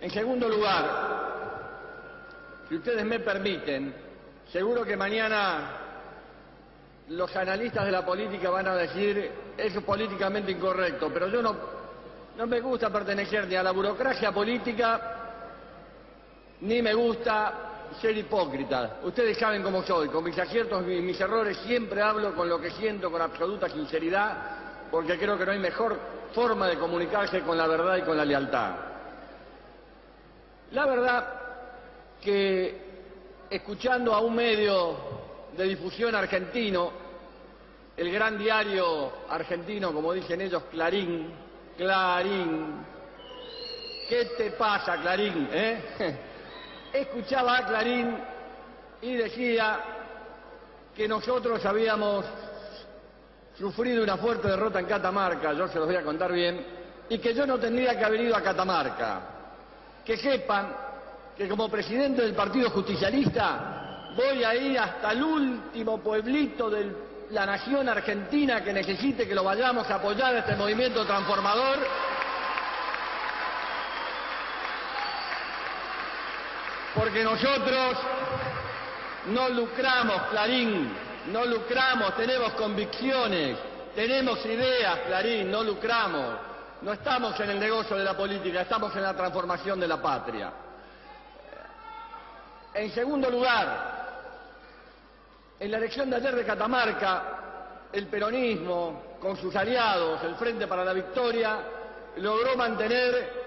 En segundo lugar, si ustedes me permiten, seguro que mañana los analistas de la política van a decir eso es políticamente incorrecto, pero yo no, no me gusta pertenecer ni a la burocracia política, ni me gusta ser hipócrita. Ustedes saben cómo soy, con mis aciertos y mis errores siempre hablo con lo que siento con absoluta sinceridad, porque creo que no hay mejor forma de comunicarse con la verdad y con la lealtad. La verdad que escuchando a un medio de difusión argentino, el gran diario argentino, como dicen ellos, Clarín, Clarín, ¿qué te pasa, Clarín? Eh? escuchaba a Clarín y decía que nosotros habíamos sufrido una fuerte derrota en Catamarca, yo se los voy a contar bien, y que yo no tendría que haber ido a Catamarca. Que sepan que como presidente del Partido Justicialista voy a ir hasta el último pueblito de la nación argentina que necesite que lo vayamos a apoyar a este movimiento transformador porque nosotros no lucramos, Clarín, no lucramos, tenemos convicciones, tenemos ideas, Clarín, no lucramos. No estamos en el negocio de la política, estamos en la transformación de la patria. En segundo lugar, en la elección de ayer de Catamarca, el peronismo, con sus aliados, el Frente para la Victoria, logró mantener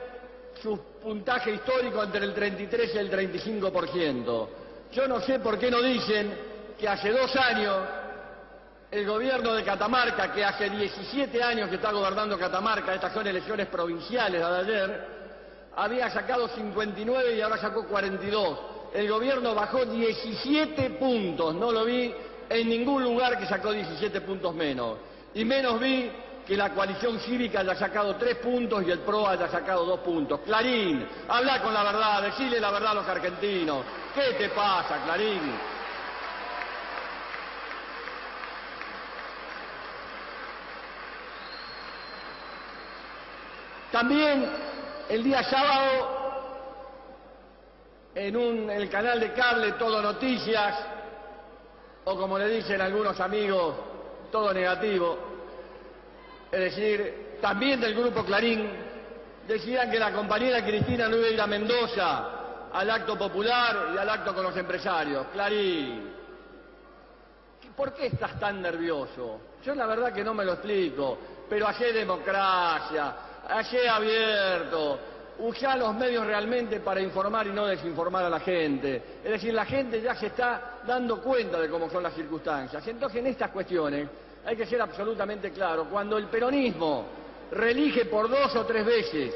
su puntaje histórico entre el 33 y el 35%. Yo no sé por qué no dicen que hace dos años el gobierno de Catamarca, que hace 17 años que está gobernando Catamarca, estas son elecciones provinciales de ayer, había sacado 59 y ahora sacó 42. El gobierno bajó 17 puntos, no lo vi en ningún lugar que sacó 17 puntos menos. Y menos vi que la coalición cívica haya sacado tres puntos y el PRO haya sacado dos puntos. Clarín, habla con la verdad, decile la verdad a los argentinos. ¿Qué te pasa, Clarín? También el día sábado, en, un, el canal de cable Todo Noticias, o como le dicen algunos amigos, todo negativo, es decir, también del Grupo Clarín, decían que la compañera Cristina no iba a ir a Mendoza al acto popular y al acto con los empresarios. Clarín, ¿por qué estás tan nervioso? Yo la verdad que no me lo explico, pero hacé democracia, hacé abierto, usá los medios realmente para informar y no desinformar a la gente. Es decir, la gente ya se está dando cuenta de cómo son las circunstancias. Entonces, en estas cuestiones hay que ser absolutamente claro, cuando el peronismo reelige por dos o tres veces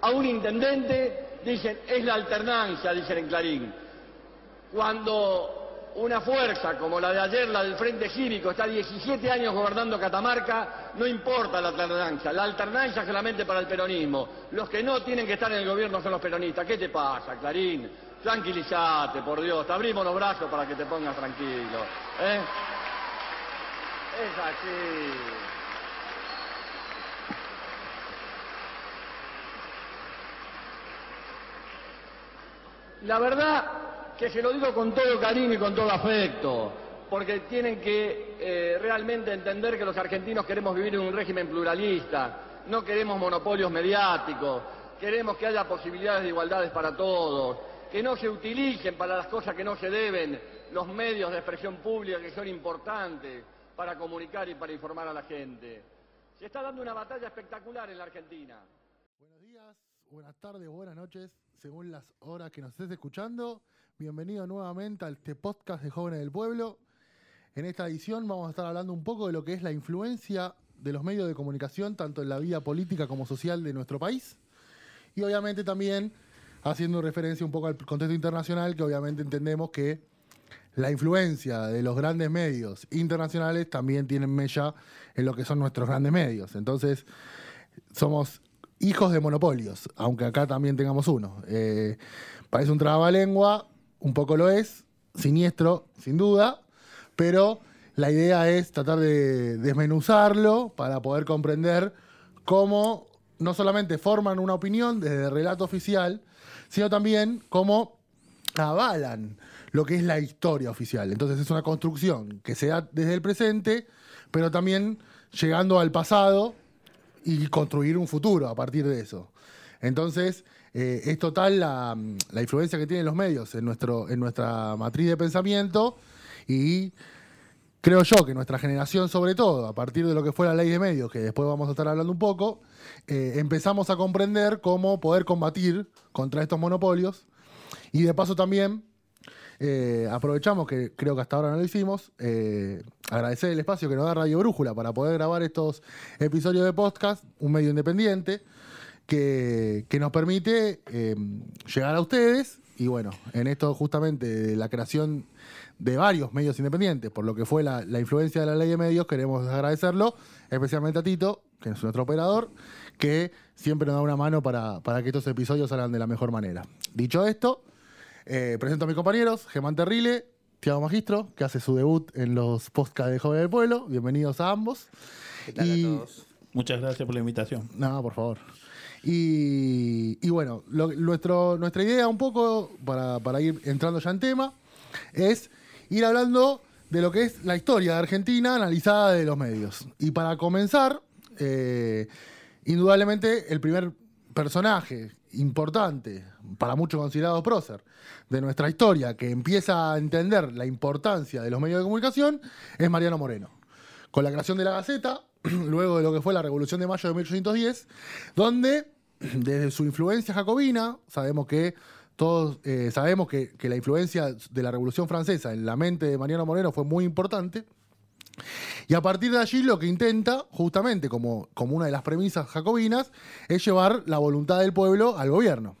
a un intendente, dicen, es la alternancia, dicen en Clarín. Cuando una fuerza como la de ayer, la del Frente Cívico, está 17 años gobernando Catamarca, no importa la alternancia. La alternancia es solamente para el peronismo. Los que no tienen que estar en el gobierno son los peronistas. ¿Qué te pasa, Clarín? Tranquilízate, por Dios. Te abrimos los brazos para que te pongas tranquilo. ¿eh? Es así. La verdad que se lo digo con todo cariño y con todo afecto, porque tienen que eh, realmente entender que los argentinos queremos vivir en un régimen pluralista, no queremos monopolios mediáticos, queremos que haya posibilidades de igualdades para todos, que no se utilicen para las cosas que no se deben los medios de expresión pública que son importantes para comunicar y para informar a la gente. Se está dando una batalla espectacular en la Argentina. Buenos días, buenas tardes, buenas noches, según las horas que nos estés escuchando. Bienvenido nuevamente al este podcast de Jóvenes del Pueblo. En esta edición vamos a estar hablando un poco de lo que es la influencia de los medios de comunicación, tanto en la vida política como social de nuestro país. Y obviamente también haciendo referencia un poco al contexto internacional, que obviamente entendemos que la influencia de los grandes medios internacionales también tienen mella en lo que son nuestros grandes medios. Entonces, somos hijos de monopolios, aunque acá también tengamos uno. Eh, parece un trabalengua, un poco lo es, siniestro, sin duda, pero la idea es tratar de desmenuzarlo para poder comprender cómo no solamente forman una opinión desde el relato oficial, sino también cómo avalan lo que es la historia oficial. Entonces es una construcción que se da desde el presente, pero también llegando al pasado y construir un futuro a partir de eso. Entonces, eh, es total la, influencia que tienen los medios en, nuestro, en nuestra matriz de pensamiento y creo yo que nuestra generación sobre todo, a partir de lo que fue la ley de medios, que después vamos a estar hablando un poco, eh, empezamos a comprender cómo poder combatir contra estos monopolios y de paso también eh, aprovechamos que creo que hasta ahora no lo hicimos. Eh, agradecer el espacio que nos da Radio Brújula para poder grabar estos episodios de podcast, un medio independiente que, nos permite llegar a ustedes. Y bueno, en esto justamente la creación de varios medios independientes, por lo que fue la, influencia de la ley de medios, queremos agradecerlo, especialmente a Tito, que es nuestro operador, que siempre nos da una mano para, para que estos episodios salgan de la mejor manera. Dicho esto, eh, presento a mis compañeros, Germán Terrile, Tiago Magistro, que hace su debut en los podcasts de Joven del Pueblo. Bienvenidos a ambos. ¿Qué tal a todos? Muchas gracias por la invitación. No, por favor. Y, bueno, nuestra idea un poco, para, ir entrando ya en tema, es ir hablando de lo que es la historia de Argentina analizada de los medios. Y para comenzar, eh, indudablemente el primer personaje importante, para muchos considerado prócer, de nuestra historia, que empieza a entender la importancia de los medios de comunicación, es Mariano Moreno. Con la creación de la Gaceta, luego de lo que fue la Revolución de Mayo de 1810, donde desde su influencia jacobina, sabemos que todos eh, sabemos que, que, la influencia de la Revolución Francesa en la mente de Mariano Moreno fue muy importante. Y a partir de allí lo que intenta, justamente como, como una de las premisas jacobinas, es llevar la voluntad del pueblo al gobierno.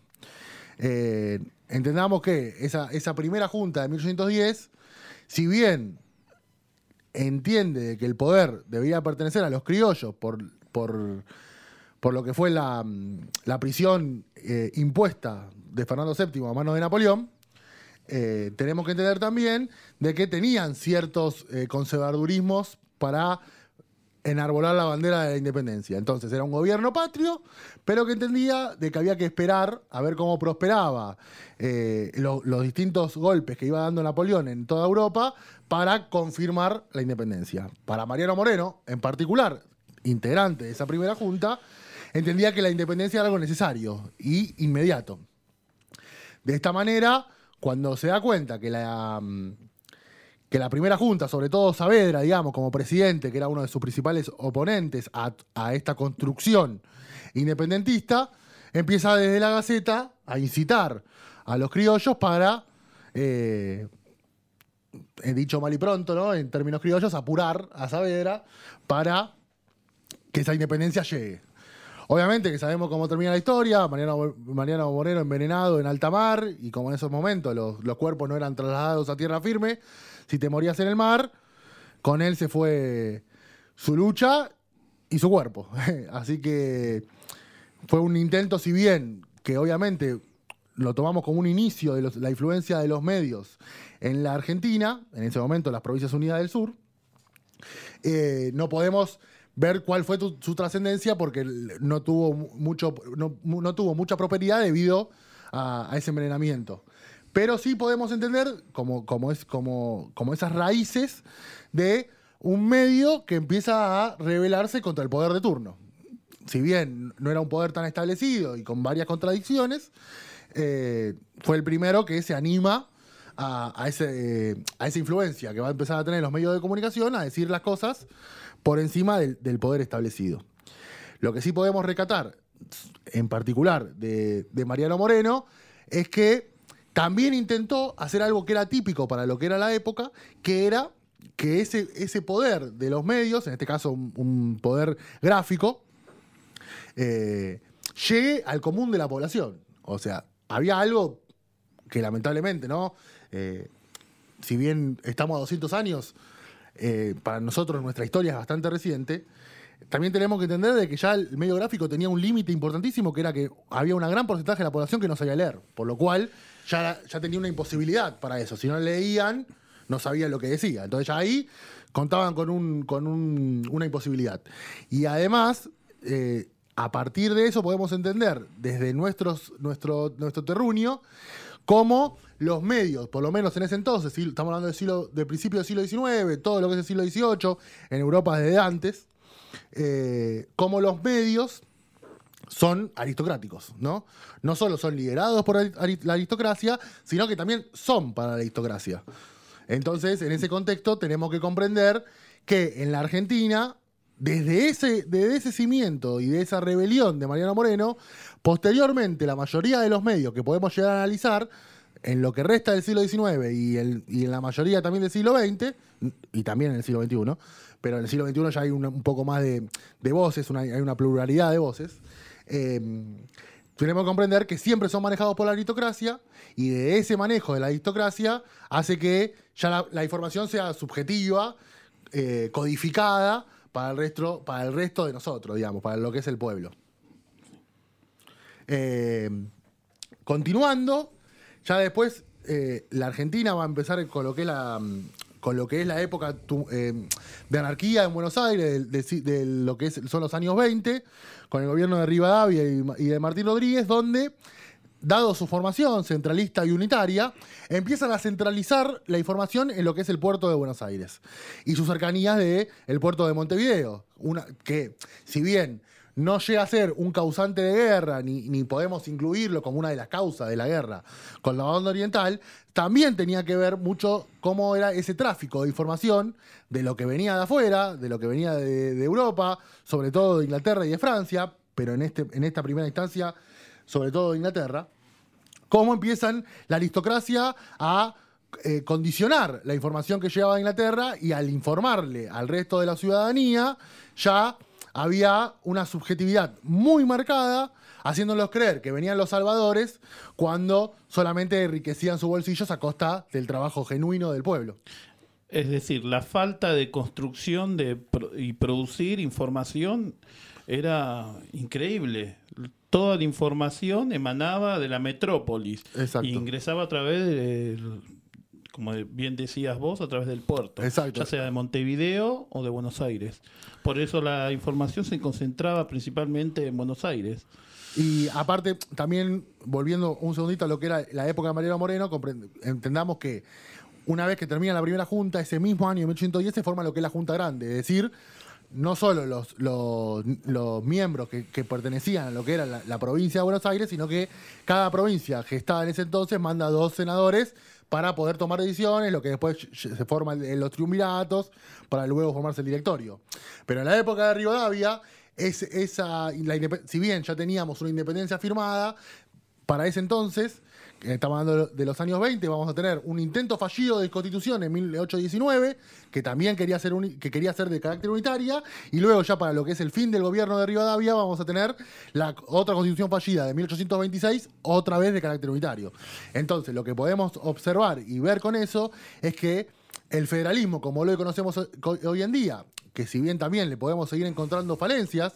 Eh, entendamos que esa, esa, primera junta de 1810, si bien entiende que el poder debía pertenecer a los criollos por, por, por lo que fue la, la prisión eh, impuesta de Fernando VII a manos de Napoleón, eh, tenemos que entender también de que tenían ciertos eh, conservadurismos para enarbolar la bandera de la independencia. Entonces era un gobierno patrio, pero que entendía de que había que esperar a ver cómo prosperaba eh, los distintos golpes que iba dando Napoleón en toda Europa para confirmar la independencia. Para Mariano Moreno, en particular, integrante de esa primera junta, entendía que la independencia era algo necesario y inmediato. De esta manera, cuando se da cuenta que la, mm, que la primera junta, sobre todo Saavedra, digamos, como presidente, que era uno de sus principales oponentes a, esta construcción independentista, empieza desde la Gaceta a incitar a los criollos para, eh, he dicho mal y pronto, ¿no? en términos criollos, apurar a Saavedra para que esa independencia llegue. Obviamente que sabemos cómo termina la historia, Mariano, Mariano Moreno envenenado en alta mar, y como en esos momentos los, cuerpos no eran trasladados a tierra firme, si te morías en el mar, con él se fue su lucha y su cuerpo. Así que fue un intento, si bien que obviamente lo tomamos como un inicio de la influencia de los medios en la Argentina, en ese momento las Provincias Unidas del Sur, eh, no podemos ver cuál fue su trascendencia porque no tuvo, mucho, no, tuvo mucha propiedad debido a, ese envenenamiento. Pero sí podemos entender como, como, es, como, como esas raíces de un medio que empieza a rebelarse contra el poder de turno. Si bien no era un poder tan establecido y con varias contradicciones, eh, fue el primero que se anima a, ese, a esa influencia que va a empezar a tener los medios de comunicación, a decir las cosas por encima del, poder establecido. Lo que sí podemos recatar, en particular de, Mariano Moreno, es que también intentó hacer algo que era típico para lo que era la época, que era que ese, ese poder de los medios, en este caso un, poder gráfico, eh, llegue al común de la población. O sea, había algo que lamentablemente, ¿no? Eh, si bien estamos a 200 años, eh, para nosotros nuestra historia es bastante reciente, también tenemos que entender de que ya el medio gráfico tenía un límite importantísimo, que era que había un gran porcentaje de la población que no sabía leer, por lo cual ya, ya tenía una imposibilidad para eso. Si no leían, no sabían lo que decía. Entonces ya ahí contaban con, un, con una imposibilidad. Y además, eh, a partir de eso podemos entender desde nuestros, nuestro, nuestro terruño cómo los medios, por lo menos en ese entonces, estamos hablando del, siglo, del principio del siglo XIX, todo lo que es el siglo XVIII, en Europa desde antes, eh, cómo los medios son aristocráticos, ¿no? No solo son liderados por la aristocracia, sino que también son para la aristocracia. Entonces, en ese contexto, tenemos que comprender que en la Argentina, desde ese, desde ese cimiento y de esa rebelión de Mariano Moreno, posteriormente la mayoría de los medios que podemos llegar a analizar, en lo que resta del siglo XIX y, en la mayoría también del siglo XX, y también en el siglo XXI, pero en el siglo XXI ya hay un, poco más de, voces, hay una pluralidad de voces, eh, tenemos que comprender que siempre son manejados por la aristocracia y de ese manejo de la aristocracia hace que ya la, información sea subjetiva, eh, codificada para el, resto, para el resto de nosotros, digamos, para lo que es el pueblo. Eh, continuando, ya después la Argentina va a empezar con lo que la, con lo que es la época eh, de anarquía en Buenos Aires, de, lo que son los años 20, con el gobierno de Rivadavia y, de Martín Rodríguez, donde dado su formación centralista y unitaria, empiezan a centralizar la información en lo que es el puerto de Buenos Aires y sus cercanías del el puerto de Montevideo, una, que si bien no llega a ser un causante de guerra, ni, podemos incluirlo como una de las causas de la guerra con la banda oriental, también tenía que ver mucho cómo era ese tráfico de información de lo que venía de afuera, de lo que venía de, Europa, sobre todo de Inglaterra y de Francia, pero en, este, en esta primera instancia, sobre todo de Inglaterra, cómo empiezan la aristocracia a eh, condicionar la información que llegaba a Inglaterra y al informarle al resto de la ciudadanía, ya había una subjetividad muy marcada, haciéndolos creer que venían los salvadores cuando solamente enriquecían sus bolsillos a costa del trabajo genuino del pueblo. Es decir, la falta de construcción de, y producir información era increíble. Toda la información emanaba de la metrópolis e ingresaba a través de, como bien decías vos, a través del puerto, ya sea de Montevideo o de Buenos Aires. Por eso la información se concentraba principalmente en Buenos Aires. Y aparte, también volviendo un segundito a lo que era la época de Mariano Moreno, entendamos que una vez que termina la primera junta, ese mismo año, 1810, se forma lo que es la Junta Grande, es decir, no solo los, los, miembros que, pertenecían a lo que era la, la, provincia de Buenos Aires, sino que cada provincia gestada en ese entonces manda dos senadores para poder tomar decisiones, lo que después se forman los triunviratos, para luego formarse el directorio. Pero en la época de Rivadavia, es, esa, si bien ya teníamos una independencia firmada, para ese entonces estamos hablando de los años 20, vamos a tener un intento fallido de constitución en 1819, que también quería ser, que quería ser de carácter unitaria, y luego ya para lo que es el fin del gobierno de Rivadavia vamos a tener la otra constitución fallida de 1826, otra vez de carácter unitario. Entonces, lo que podemos observar y ver con eso es que el federalismo, como lo conocemos hoy en día, que si bien también le podemos seguir encontrando falencias,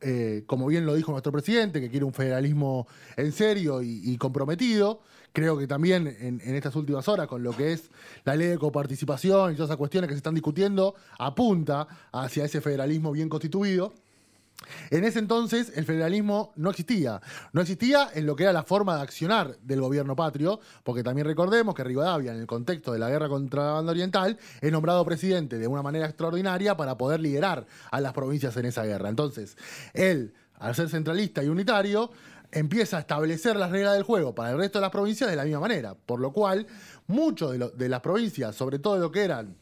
eh, como bien lo dijo nuestro presidente, que quiere un federalismo en serio y, comprometido, creo que también en, en, estas últimas horas, con lo que es la ley de coparticipación y todas esas cuestiones que se están discutiendo, apunta hacia ese federalismo bien constituido. En ese entonces el federalismo no existía. No existía en lo que era la forma de accionar del gobierno patrio, porque también recordemos que Rivadavia, en el contexto de la guerra contra la banda oriental, es nombrado presidente de una manera extraordinaria para poder liderar a las provincias en esa guerra. Entonces, él, al ser centralista y unitario, empieza a establecer las reglas del juego para el resto de las provincias de la misma manera. Por lo cual, muchos de, las provincias, sobre todo lo que eran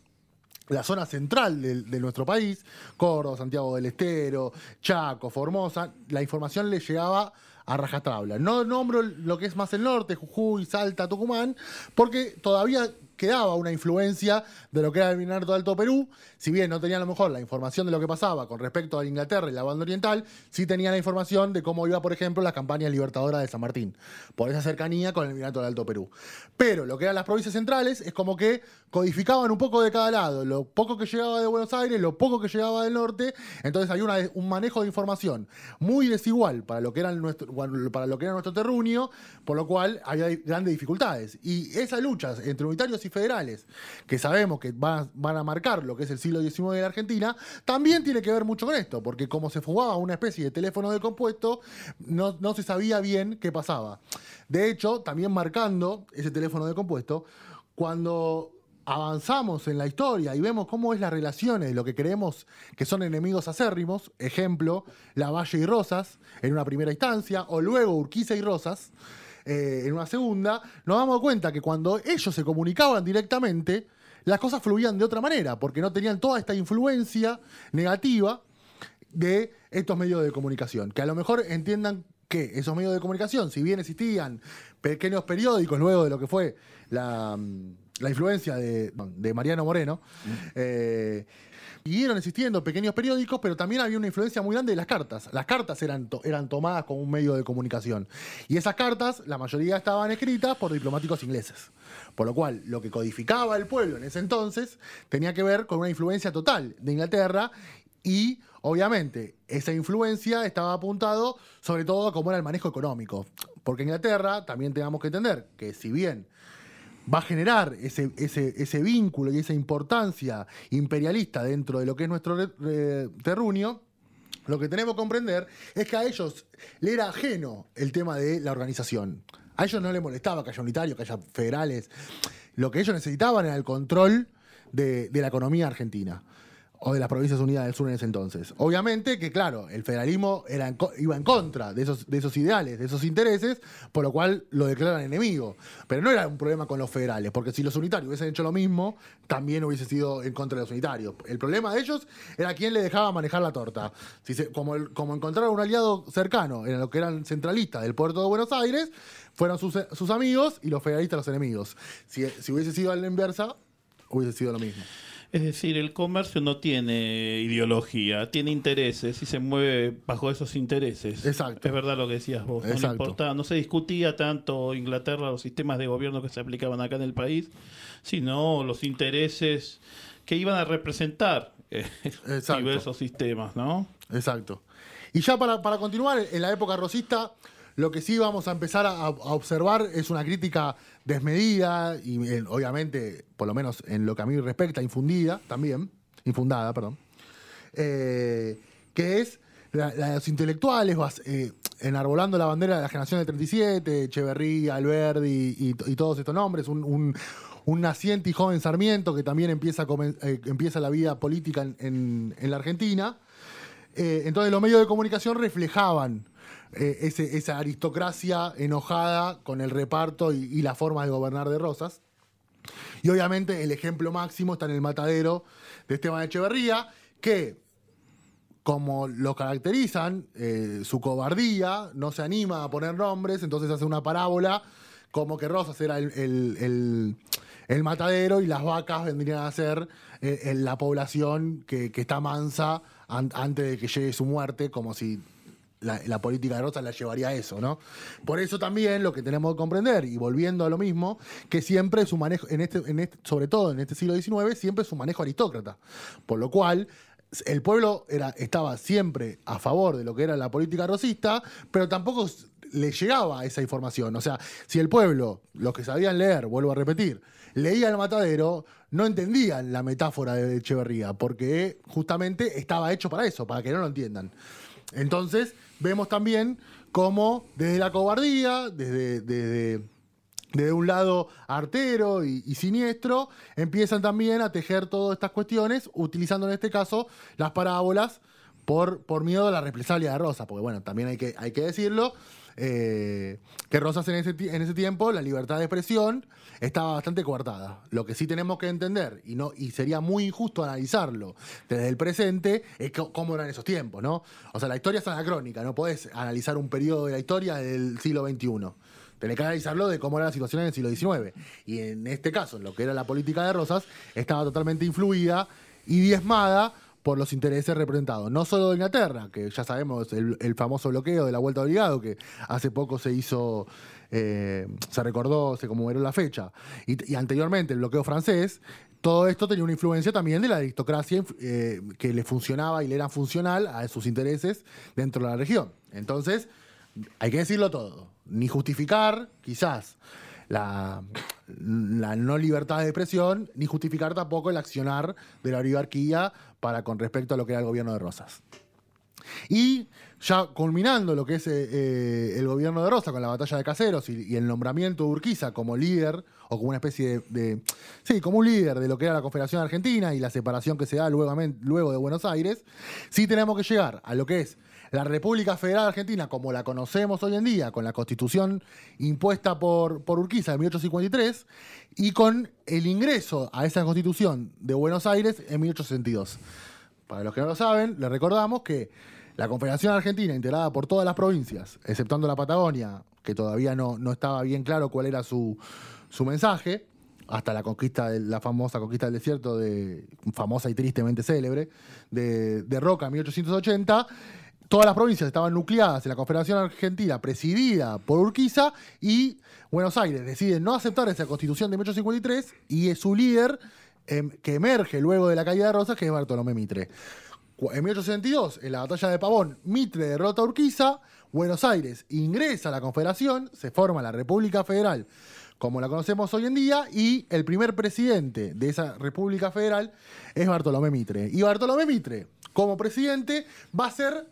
la zona central de, nuestro país, Córdoba, Santiago del Estero, Chaco, Formosa, la información le llegaba a rajatabla. No nombro lo que es más el norte, Jujuy, Salta, Tucumán, porque todavía quedaba una influencia de lo que era el de Alto Perú, si bien no tenía a lo mejor la información de lo que pasaba con respecto a Inglaterra y la banda oriental, sí tenía la información de cómo iba, por ejemplo, las campañas libertadoras de San Martín, por esa cercanía con el Virreinato del Alto Perú. Pero lo que eran las provincias centrales es como que codificaban un poco de cada lado, lo poco que llegaba de Buenos Aires, lo poco que llegaba del norte, entonces hay un manejo de información muy desigual para lo que era nuestro, era nuestro terruño, por lo cual había grandes dificultades. Y esas luchas entre unitarios y federales, que sabemos que van, van a marcar lo que es el siglo XIX de la Argentina, también tiene que ver mucho con esto, porque como se fugaba una especie de teléfono de compuesto, no, no se sabía bien qué pasaba. De hecho, también marcando ese teléfono de compuesto, cuando avanzamos en la historia y vemos cómo es las relaciones de lo que creemos que son enemigos acérrimos, ejemplo, Lavalle y Rosas en una primera instancia, o luego Urquiza y Rosas eh, en una segunda, nos damos cuenta que cuando ellos se comunicaban directamente, las cosas fluían de otra manera, porque no tenían toda esta influencia negativa de estos medios de comunicación, que a lo mejor entiendan que esos medios de comunicación, si bien existían pequeños periódicos luego de lo que fue la, la influencia de, de Mariano Moreno, eh, siguieron existiendo pequeños periódicos, pero también había una influencia muy grande de las cartas. Las cartas eran, to- eran tomadas como un medio de comunicación. Y esas cartas, la mayoría estaban escritas por diplomáticos ingleses. Por lo cual, lo que codificaba el pueblo en ese entonces tenía que ver con una influencia total de Inglaterra y obviamente esa influencia estaba apuntado sobre todo a cómo era el manejo económico. Porque Inglaterra, también tenemos que entender que si bien va a generar ese, ese, ese vínculo y esa importancia imperialista dentro de lo que es nuestro re- terruño, lo que tenemos que comprender es que a ellos le era ajeno el tema de la organización. A ellos no les molestaba que haya unitarios, que haya federales. Lo que ellos necesitaban era el control de, de la economía argentina o de las provincias unidas del sur en ese entonces. Obviamente que, claro, el federalismo era iba en contra de esos, de esos ideales, de esos intereses, por lo cual lo declaran enemigo. Pero no era un problema con los federales, porque si los unitarios hubiesen hecho lo mismo, también hubiese sido en contra de los unitarios. El problema de ellos era quién le dejaba manejar la torta. Si como, como encontraron un aliado cercano en lo que eran centralistas del puerto de Buenos Aires, fueron sus, sus amigos y los federalistas los enemigos. Si, si hubiese sido a la inversa, hubiese sido lo mismo. Es decir, el comercio no tiene ideología, tiene intereses y se mueve bajo esos intereses. Exacto. Es verdad lo que decías vos. No, Exacto. importaba- no se discutía tanto Inglaterra, los sistemas de gobierno que se aplicaban acá en el país, sino los intereses que iban a representar eh, Exacto. diversos sistemas, ¿no? Exacto. Y ya para, para continuar, en la época rosista, lo que sí vamos a empezar a, a observar es una crítica desmedida y obviamente, por lo menos en lo que a mí respecta, infundida también, infundada, perdón, eh, que es la, los intelectuales eh, enarbolando la bandera de la generación del 37, Echeverría, Alberdi y, y todos estos nombres, un, un- naciente y joven Sarmiento que también empieza, eh, la vida política en- la Argentina. Entonces los medios de comunicación reflejaban eh, esa aristocracia enojada con el reparto y, y la forma de gobernar de Rosas. Y obviamente el ejemplo máximo está en el matadero de Esteban Echeverría, que como lo caracterizan, eh, su cobardía, no se anima a poner nombres, entonces hace una parábola como que Rosas era el, el- el- matadero y las vacas vendrían a ser eh, la población que, que está mansa an- antes de que llegue su muerte, como si la, política de Rosas la llevaría a eso, ¿no? Por eso también lo que tenemos que comprender, y volviendo a lo mismo, que siempre su manejo, este, este, sobre todo en este siglo XIX, siempre su manejo aristócrata. Por lo cual, el pueblo era, estaba siempre a favor de lo que era la política rosista, pero tampoco le llegaba esa información. O sea, si el pueblo, los que sabían leer, vuelvo a repetir, leía el matadero, no entendían la metáfora de Echeverría, porque justamente estaba hecho para eso, para que no lo entiendan. Entonces, vemos también cómo desde la cobardía, desde, desde, desde un lado artero y, siniestro, empiezan también a tejer todas estas cuestiones, utilizando en este caso las parábolas por, por miedo a la represalia de Rosas, porque bueno, también hay que, hay que decirlo, eh, que Rosas en ese, tiempo, la libertad de expresión estaba bastante coartada. Lo que sí tenemos que entender, y, no, y sería muy injusto analizarlo desde el presente, es cómo eran esos tiempos, ¿no? O sea, la historia es anacrónica, no podés analizar un periodo de la historia del siglo XXI. Tenés que analizarlo de cómo era la situación en el siglo XIX. Y en este caso, lo que era la política de Rosas, estaba totalmente influida y diezmada por los intereses representados. No solo de Inglaterra, que ya sabemos el, famoso bloqueo de la vuelta obligado, que hace poco se hizo, eh, se recordó, se conmemoró la fecha, y, anteriormente el bloqueo francés. Todo esto tenía una influencia también de la aristocracia eh, que le funcionaba y le era funcional a sus intereses dentro de la región. Entonces, hay que decirlo todo. Ni justificar, quizás, la no libertad de expresión, ni justificar tampoco el accionar de la oligarquía para con respecto a lo que era el gobierno de Rosas. Y ya culminando lo que es eh, eh, el gobierno de Rosa con la batalla de Caseros y, el nombramiento de Urquiza como líder, o como una especie de, Sí, como un líder de lo que era la Confederación Argentina y la separación que se da luego, luego de Buenos Aires, sí tenemos que llegar a lo que es la República Federal Argentina, como la conocemos hoy en día, con la constitución impuesta por, por Urquiza en 1853, y con el ingreso a esa constitución de Buenos Aires en 1862. Para los que no lo saben, les recordamos que la Confederación Argentina, integrada por todas las provincias, exceptuando la Patagonia, que todavía no, no estaba bien claro cuál era su, su mensaje, hasta la conquista de la famosa conquista del desierto, de, famosa y tristemente célebre, de, de Roca en 1880, todas las provincias estaban nucleadas en la Confederación Argentina presidida por Urquiza y Buenos Aires decide no aceptar esa constitución de 1853 y es su líder em, que emerge luego de la caída de Rosas, que es Bartolomé Mitre. En 1862, en la batalla de Pavón, Mitre derrota a Urquiza, Buenos Aires ingresa a la Confederación, se forma la República Federal como la conocemos hoy en día, y el primer presidente de esa República Federal es Bartolomé Mitre. Y Bartolomé Mitre, como presidente, va a ser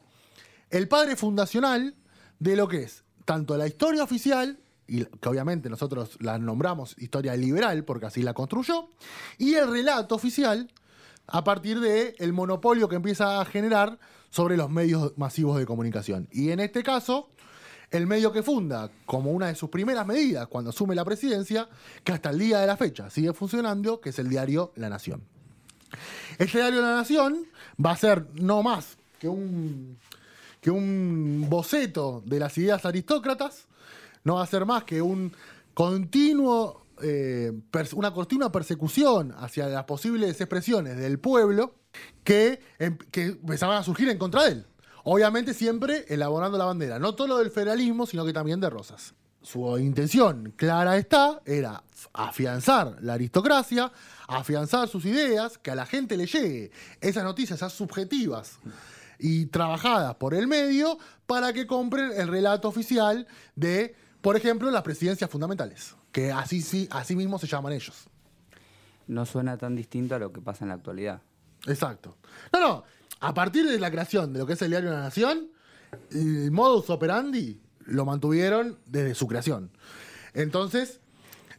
el padre fundacional de lo que es tanto la historia oficial, y que obviamente nosotros la nombramos historia liberal porque así la construyó, y el relato oficial a partir del el monopolio que empieza a generar sobre los medios masivos de comunicación. Y en este caso, el medio que funda como una de sus primeras medidas cuando asume la presidencia, que hasta el día de la fecha sigue funcionando, que es el diario La Nación. Este diario La Nación va a ser no más que un que un boceto de las ideas aristócratas no va a ser más que un continuo, eh, una continua persecución hacia las posibles expresiones del pueblo que, em, que empezaban a surgir en contra de él. Obviamente siempre elaborando la bandera, no todo lo del federalismo, sino que también de Rosas. Su intención, clara está, era afianzar la aristocracia, afianzar sus ideas, que a la gente le llegue esas noticias, esas subjetivas y trabajadas por el medio para que compren el relato oficial de, por ejemplo, las presidencias fundamentales, que así, sí, así mismo se llaman ellos. No suena tan distinto a lo que pasa en la actualidad. Exacto. No, no, a partir de la creación de lo que es el diario La Nación, el modus operandi lo mantuvieron desde su creación. Entonces,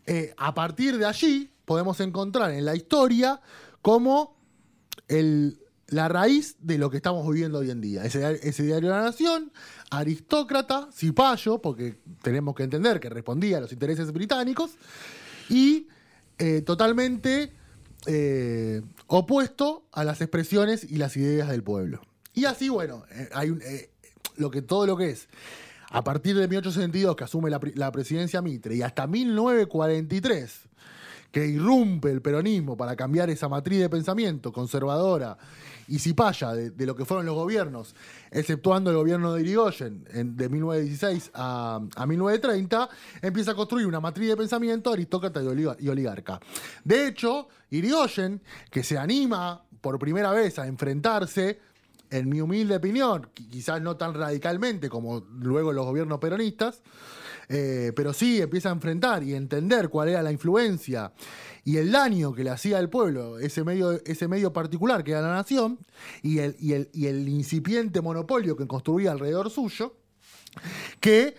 eh, a partir de allí podemos encontrar en la historia cómo el, la raíz de lo que estamos viviendo hoy en día. Ese, diario de la Nación, aristócrata, cipayo, porque tenemos que entender que respondía a los intereses británicos, y eh, totalmente eh, opuesto a las expresiones y las ideas del pueblo. Y así, bueno, eh, hay lo que, todo lo que es. A partir de 1862, que asume la, la presidencia Mitre, y hasta 1943, que irrumpe el peronismo para cambiar esa matriz de pensamiento conservadora y cipaya de, de lo que fueron los gobiernos, exceptuando el gobierno de Irigoyen de 1916 a, 1930, empieza a construir una matriz de pensamiento aristócrata y, oligarca. De hecho, Irigoyen, que se anima por primera vez a enfrentarse en mi humilde opinión, quizás no tan radicalmente como luego los gobiernos peronistas, eh, pero sí empieza a enfrentar y entender cuál era la influencia y el daño que le hacía al pueblo ese medio, ese medio particular que era la nación y el, y el, y el incipiente monopolio que construía alrededor suyo, que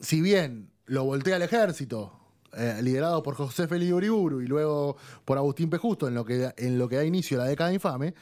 si bien lo voltea al ejército, eh, liderado por José Félix Uriburu y luego por Agustín P. Justo, en lo, que, en lo que da inicio a la década infame,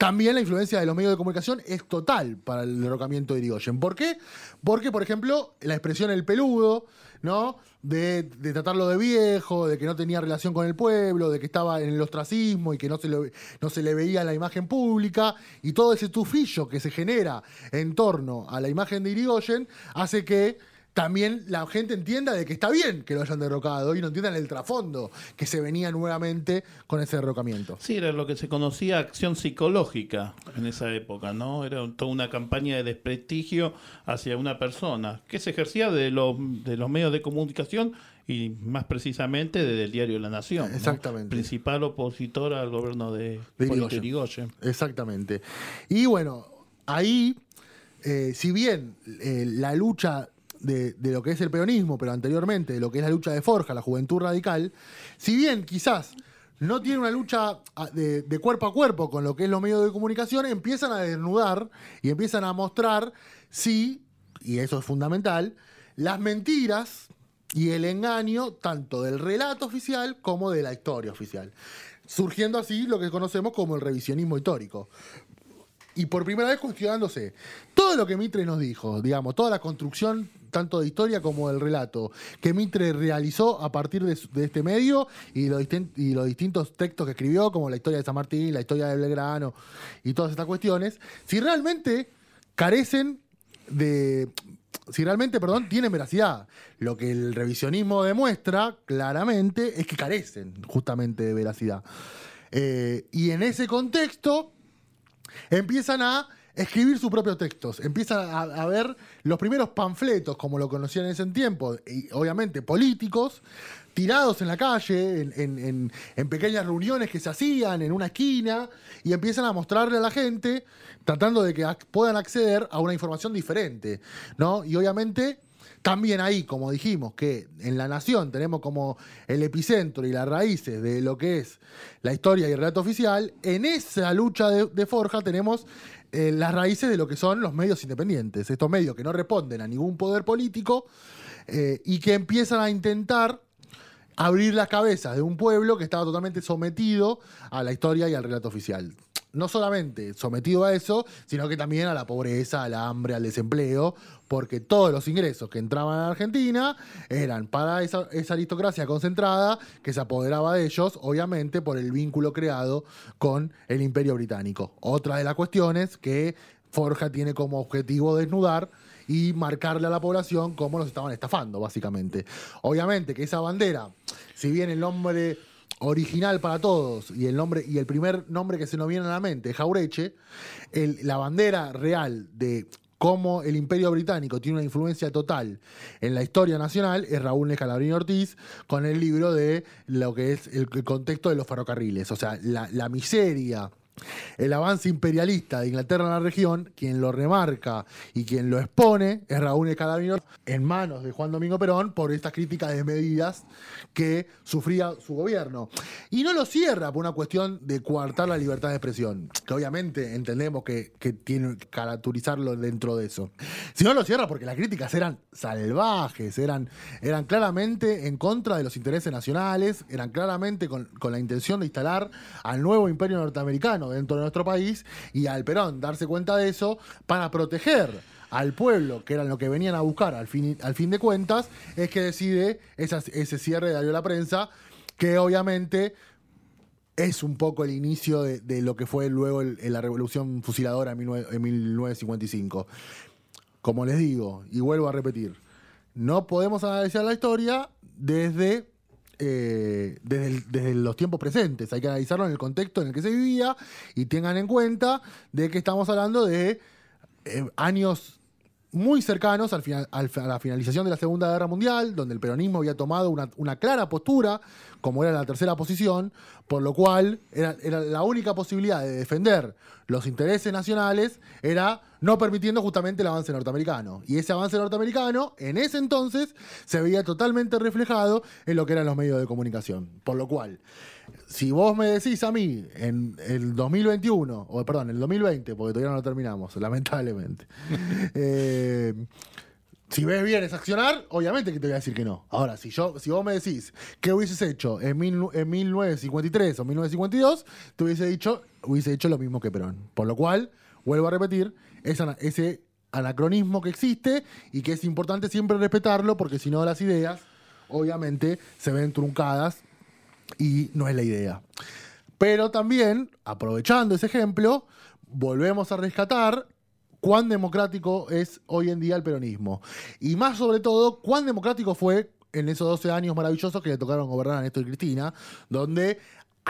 también la influencia de los medios de comunicación es total para el derrocamiento de Irigoyen. ¿Por qué? Porque, por ejemplo, la expresión el peludo, ¿no? De, tratarlo de viejo, de que no tenía relación con el pueblo, de que estaba en el ostracismo y que no se, le, veía la imagen pública, y todo ese tufillo que se genera en torno a la imagen de Irigoyen hace que también la gente entienda de que está bien que lo hayan derrocado y no entiendan el trasfondo que se venía nuevamente con ese derrocamiento. Sí, era lo que se conocía acción psicológica en esa época, ¿no? Era toda una campaña de desprestigio hacia una persona que se ejercía de los, de los medios de comunicación y más precisamente desde el diario La Nación. Exactamente. Principal opositor al gobierno de, de Exactamente. Y bueno, ahí, eh, si bien eh, la lucha de, lo que es el peronismo, pero anteriormente de lo que es la lucha de Forja, la juventud radical, si bien quizás no tiene una lucha a- de, de cuerpo a cuerpo con lo que es los medios de comunicación, empiezan a desnudar y empiezan a mostrar si, y eso es fundamental, las mentiras y el engaño tanto del relato oficial como de la historia oficial. Surgiendo así lo que conocemos como el revisionismo histórico. Y por primera vez cuestionándose todo lo que Mitre nos dijo, digamos, toda la construcción tanto de historia como del relato que Mitre realizó a partir de, este medio y los, distin- y los distintos textos que escribió, como la historia de San Martín, la historia de Belgrano y todas estas cuestiones, si realmente carecen de. Si realmente, perdón, tienen veracidad. Lo que el revisionismo demuestra claramente es que carecen justamente de veracidad. Eh, y en ese contexto empiezan a escribir sus propios textos, empiezan a, ver los primeros panfletos, como lo conocían en ese tiempo, y obviamente políticos, tirados en la calle, en, en- en- pequeñas reuniones que se hacían en una esquina, y empiezan a mostrarle a la gente, tratando de que puedan acceder a una información diferente, ¿no? Y obviamente también ahí, como dijimos, que en la nación tenemos como el epicentro y las raíces de lo que es la historia y el relato oficial, en esa lucha de, forja tenemos eh, las raíces de lo que son los medios independientes, estos medios que no responden a ningún poder político eh, y que empiezan a intentar abrir las cabezas de un pueblo que estaba totalmente sometido a la historia y al relato oficial. No solamente sometido a eso, sino que también a la pobreza, al hambre, al desempleo, porque todos los ingresos que entraban a Argentina eran para esa, esa aristocracia concentrada que se apoderaba de ellos, obviamente por el vínculo creado con el imperio británico. Otra de las cuestiones que Forja tiene como objetivo desnudar y marcarle a la población cómo los estaban estafando, básicamente. Obviamente que esa bandera, si bien el nombre original para todos y el nombre y el primer nombre que se nos viene a la mente Jaureche, el- la bandera real de cómo el imperio británico tiene una influencia total en la historia nacional es Raúl Escalabrini Ortiz con el libro de lo que es el, el contexto de los ferrocarriles, o sea, la, la miseria el avance imperialista de Inglaterra en la región, quien lo remarca y quien lo expone es Raúl Escalabrini en manos de Juan Domingo Perón por estas críticas desmedidas que sufría su gobierno. Y no lo cierra por una cuestión de coartar la libertad de expresión, que obviamente entendemos que, que tiene que caracterizarlo dentro de eso. Sino lo cierra porque las críticas eran salvajes, eran, eran claramente en contra de los intereses nacionales, eran claramente con, con la intención de instalar al nuevo imperio norteamericano dentro de nuestro país y al Perón darse cuenta de eso para proteger al pueblo, que eran lo que venían a buscar al fin, al fin de cuentas, es que decide ese cierre de Diario de la Prensa, que obviamente es un poco el inicio de, lo que fue luego la revolución fusiladora en, 19 en 1955. Como les digo, y vuelvo a repetir, no podemos analizar la historia desde, eh, desde, los tiempos presentes. Hay que analizarlo en el contexto en el que se vivía y tengan en cuenta de que estamos hablando de eh, años muy cercanos al final- al- a la finalización de la Segunda Guerra Mundial, donde el peronismo había tomado una, una clara postura, como era la tercera posición, por lo cual era, era la única posibilidad de defender los intereses nacionales era no permitiendo justamente el avance norteamericano. Y ese avance norteamericano, en ese entonces, se veía totalmente reflejado en lo que eran los medios de comunicación. Por lo cual, si vos me decís a mí en el 2021, o perdón, en el 2020, porque todavía no lo terminamos, lamentablemente, eh, si ves bien es accionar, obviamente que te voy a decir que no. Ahora, si yo, si vos me decís qué hubieses hecho en, mil- en 1953 o 1952, te hubiese dicho, hubiese hecho lo mismo que Perón. Por lo cual, vuelvo a repetir, ese anacronismo que existe y que es importante siempre respetarlo, porque si no las ideas, obviamente, se ven truncadas y no es la idea. Pero también, aprovechando ese ejemplo, volvemos a rescatar cuán democrático es hoy en día el peronismo. Y más sobre todo, cuán democrático fue en esos 12 años maravillosos que le tocaron gobernar a Néstor y Cristina, donde,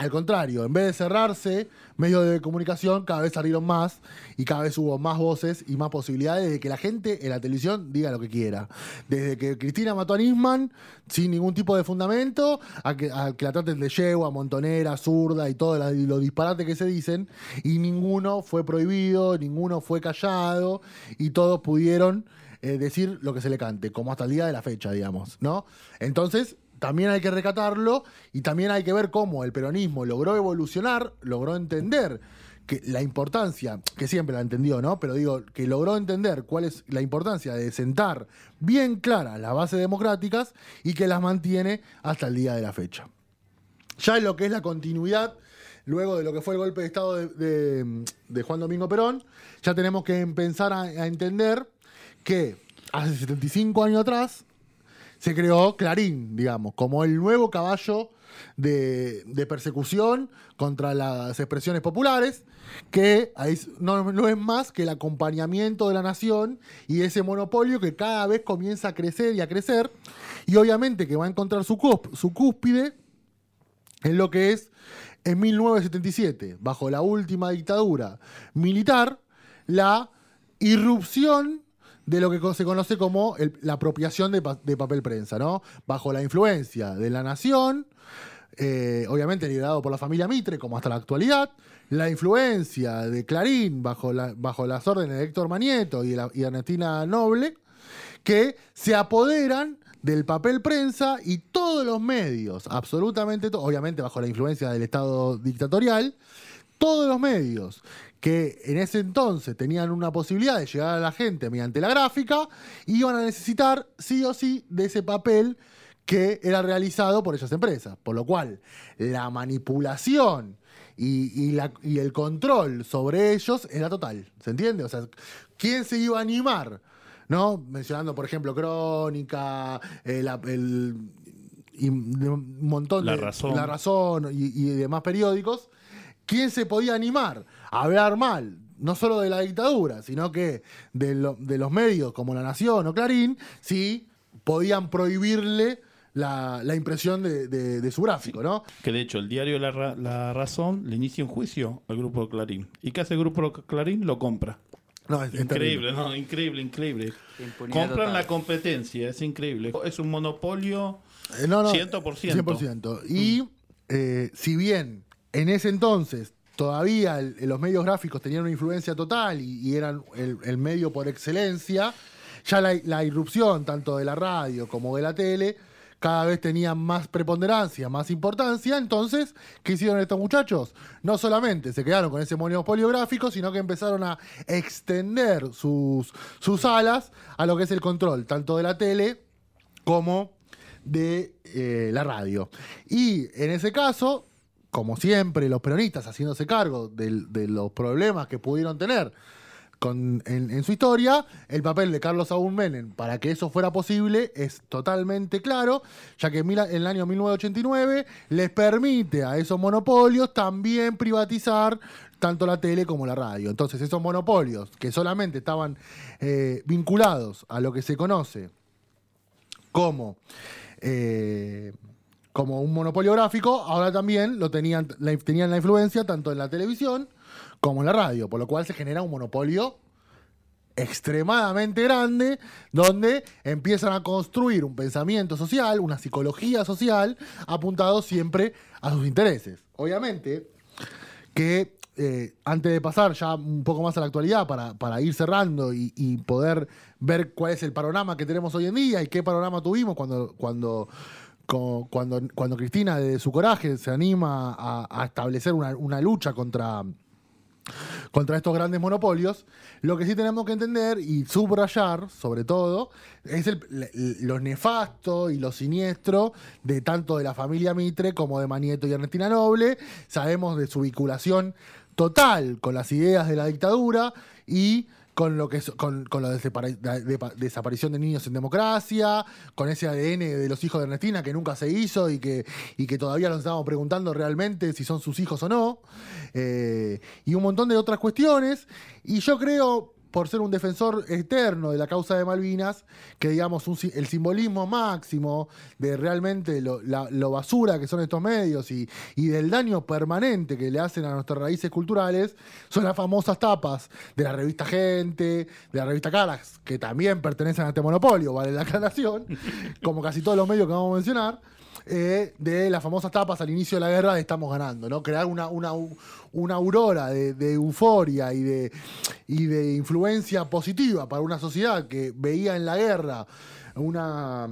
al contrario, en vez de cerrarse, medios de comunicación cada vez salieron más y cada vez hubo más voces y más posibilidades de que la gente en la televisión diga lo que quiera. Desde que Cristina mató a Nisman sin ningún tipo de fundamento, a que, la traten de yegua, montonera, zurda y todo la- y los disparates que se dicen, y ninguno fue prohibido, ninguno fue callado y todos pudieron eh, decir lo que se le cante, como hasta el día de la fecha, digamos, ¿no? Entonces, también hay que recatarlo y también hay que ver cómo el peronismo logró evolucionar, logró entender que la importancia, que siempre la entendió, ¿no? Pero digo, que logró entender cuál es la importancia de sentar bien claras las bases democráticas y que las mantiene hasta el día de la fecha. Ya en lo que es la continuidad, luego de lo que fue el golpe de Estado de Juan Domingo Perón, ya tenemos que empezar a, a entender que hace 75 años atrás se creó Clarín, digamos, como el nuevo caballo de, persecución contra las expresiones populares, que no, es más que el acompañamiento de la nación y ese monopolio que cada vez comienza a crecer y a crecer, y obviamente que va a encontrar su cúspide en lo que es en 1977, bajo la última dictadura militar, la irrupción de lo que se conoce como la apropiación de, pa- de papel prensa, ¿no? Bajo la influencia de la nación, eh, obviamente liderado por la familia Mitre, como hasta la actualidad, la influencia de Clarín bajo, la- bajo las órdenes de Héctor Manieto y, de la- y Ernestina Noble, que se apoderan del papel prensa y todos los medios, absolutamente todos, obviamente bajo la influencia del Estado dictatorial, todos los medios que en ese entonces tenían una posibilidad de llegar a la gente mediante la gráfica, iban a necesitar sí o sí de ese papel que era realizado por esas empresas. Por lo cual, la manipulación y, y la- y el control sobre ellos era total. ¿Se entiende? O sea, ¿quién se iba a animar? ¿No? Mencionando, por ejemplo, Crónica, eh, la- el, y de un montón La de. Razón. La Razón y, y demás periódicos. ¿Quién se podía animar a hablar mal? No solo de la dictadura, sino que de, lo- de los medios como La Nación o Clarín, si podían prohibirle la, la impresión de, de- de su gráfico, ¿no? Que de hecho el diario La, Ra- La Razón le inicia un juicio al grupo Clarín. ¿Y qué hace el grupo Clarín? Lo compra. No, es- es terrible. Increíble, no, increíble, increíble. Impunidad Compran total. la competencia, es increíble. Es un monopolio Eh, no, no, 100%. 100%. Y eh, si bien en ese entonces todavía los medios gráficos tenían una influencia total y, eran el, medio por excelencia, ya la, irrupción tanto de la radio como de la tele cada vez tenían más preponderancia, más importancia. Entonces, ¿qué hicieron estos muchachos? No solamente se quedaron con ese monopolio gráfico, sino que empezaron a extender sus, sus alas a lo que es el control, tanto de la tele como de eh, la radio. Y en ese caso, como siempre, los peronistas haciéndose cargo de, los problemas que pudieron tener en, su historia, el papel de Carlos Saúl Menem para que eso fuera posible es totalmente claro, ya que en el año 1989 les permite a esos monopolios también privatizar tanto la tele como la radio. Entonces esos monopolios que solamente estaban eh, vinculados a lo que se conoce como, eh, como un monopolio gráfico, ahora también lo tenían, la, tenían la influencia tanto en la televisión como en la radio, por lo cual se genera un monopolio extremadamente grande, donde empiezan a construir un pensamiento social, una psicología social, apuntado siempre a sus intereses. Obviamente que eh, antes de pasar ya un poco más a la actualidad, para, para ir cerrando y, y poder ver cuál es el panorama que tenemos hoy en día y qué panorama tuvimos cuando, cuando, cuando, cuando Cristina, de su coraje, se anima a, establecer una, lucha contra, contra estos grandes monopolios, lo que sí tenemos que entender y subrayar, sobre todo, es el- lo nefasto y lo siniestro de tanto de la familia Mitre como de Manieto y Ernestina Noble. Sabemos de su vinculación total con las ideas de la dictadura y con lo que con, con la desaparición de niños en democracia, con ese ADN de los hijos de Ernestina que nunca se hizo y que, y que todavía nos estamos preguntando realmente si son sus hijos o no, eh, y un montón de otras cuestiones. Y yo creo, por ser un defensor eterno de la causa de Malvinas, que digamos el simbolismo máximo de realmente lo, lo basura que son estos medios y, y del daño permanente que le hacen a nuestras raíces culturales, son las famosas tapas de la revista Gente, de la revista Caras, que también pertenecen a este monopolio, vale la aclaración, como casi todos los medios que vamos a mencionar. Eh, de las famosas tapas al inicio de la guerra de estamos ganando, ¿no? Crear una, una, una aurora de, euforia y de, y de influencia positiva para una sociedad que veía en la guerra una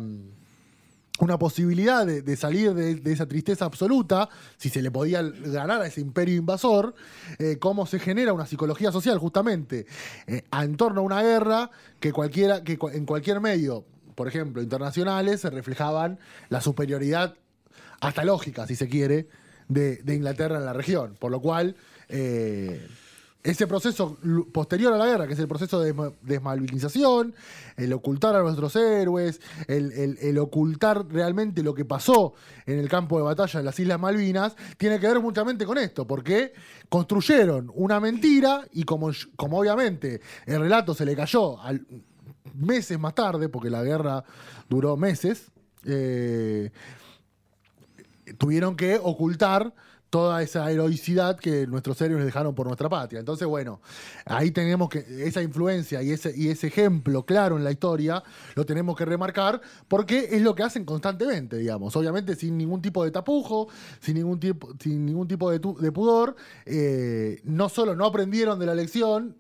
una posibilidad de, salir de, esa tristeza absoluta, si se le podía ganar a ese imperio invasor, eh, cómo se genera una psicología social justamente eh, en torno a una guerra que, cualquiera, que en cualquier medio, por ejemplo, internacionales, se reflejaban la superioridad hasta lógica, si se quiere, de, de Inglaterra en la región. Por lo cual, eh, ese proceso posterior a la guerra, que es el proceso de desma- desmalvinización, el ocultar a nuestros héroes, el, el- ocultar realmente lo que pasó en el campo de batalla en las Islas Malvinas, tiene que ver muchamente con esto, porque construyeron una mentira y como, como obviamente el relato se le cayó al, meses más tarde, porque la guerra duró meses, eh, tuvieron que ocultar toda esa heroicidad que nuestros héroes dejaron por nuestra patria. Entonces, bueno, ahí tenemos que esa influencia y ese, y ese ejemplo claro en la historia lo tenemos que remarcar porque es lo que hacen constantemente, digamos. Obviamente sin ningún tipo de tapujo, sin ningún tipo, sin ningún tipo de, pudor. eh, no solo no aprendieron de la lección,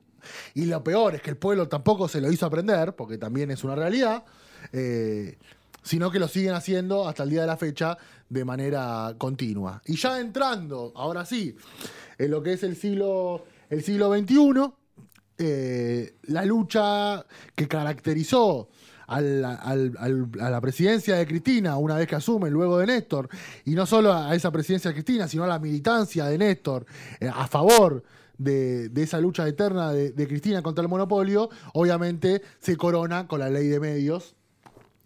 y lo peor es que el pueblo tampoco se lo hizo aprender, porque también es una realidad, eh, sino que lo siguen haciendo hasta el día de la fecha de manera continua. Y ya entrando, ahora sí, en lo que es el siglo, el siglo XXI, eh, la lucha que caracterizó a la presidencia de Cristina una vez que asume, luego de Néstor, y no solo a esa presidencia de Cristina, sino a la militancia de Néstor eh, a favor de, esa lucha eterna de, Cristina contra el monopolio, obviamente se corona con la ley de medios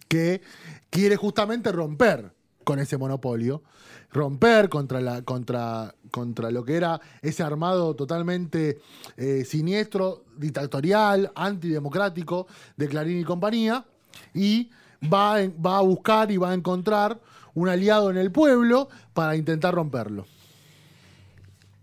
que quiere justamente romper con ese monopolio, romper contra, la, contra, contra lo que era ese armado totalmente eh, siniestro, dictatorial, antidemocrático de Clarín y compañía, y va, va a buscar y va a encontrar un aliado en el pueblo para intentar romperlo.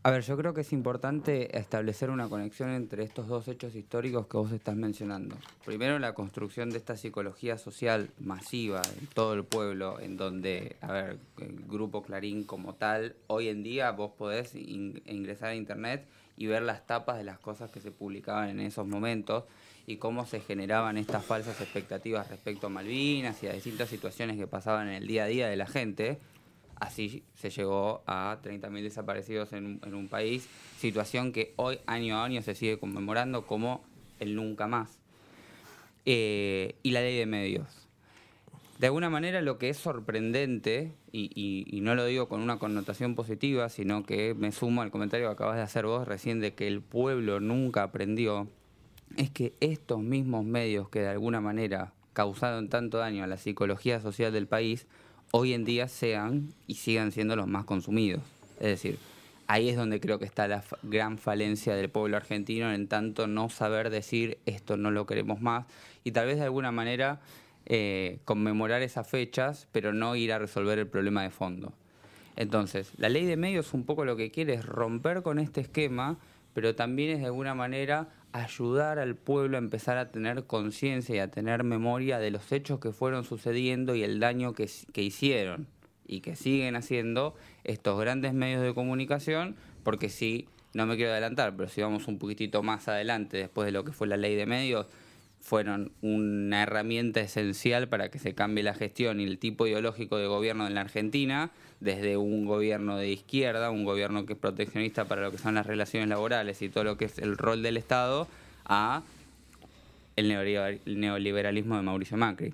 A ver, yo creo que es importante establecer una conexión entre estos dos hechos históricos que vos estás mencionando. Primero, la construcción de esta psicología social masiva en todo el pueblo, en donde, a ver, el grupo Clarín como tal, hoy en día vos podés in- ingresar a internet y ver las tapas de las cosas que se publicaban en esos momentos y cómo se generaban estas falsas expectativas respecto a Malvinas y a distintas situaciones que pasaban en el día a día de la gente. Así se llegó a 30.000 desaparecidos en un, país, situación que hoy, año a año, se sigue conmemorando como el nunca más. Eh, y la ley de medios. De alguna manera lo que es sorprendente, y, y- y no lo digo con una connotación positiva, sino que me sumo al comentario que acabas de hacer vos recién de que el pueblo nunca aprendió, es que estos mismos medios que de alguna manera causaron tanto daño a la psicología social del país, hoy en día sean y sigan siendo los más consumidos. Es decir, ahí es donde creo que está la gran falencia del pueblo argentino en tanto no saber decir esto no lo queremos más y tal vez de alguna manera eh, conmemorar esas fechas, pero no ir a resolver el problema de fondo. Entonces, la ley de medios un poco lo que quiere es romper con este esquema, pero también es de alguna manera ayudar al pueblo a empezar a tener conciencia y a tener memoria de los hechos que fueron sucediendo y el daño que, que hicieron y que siguen haciendo estos grandes medios de comunicación, porque si, no me quiero adelantar, pero si vamos un poquitito más adelante después de lo que fue la ley de medios, fueron una herramienta esencial para que se cambie la gestión y el tipo ideológico de gobierno en la Argentina, desde un gobierno de izquierda, un gobierno que es proteccionista para lo que son las relaciones laborales y todo lo que es el rol del Estado, a el neoliber- el neoliberalismo de Mauricio Macri.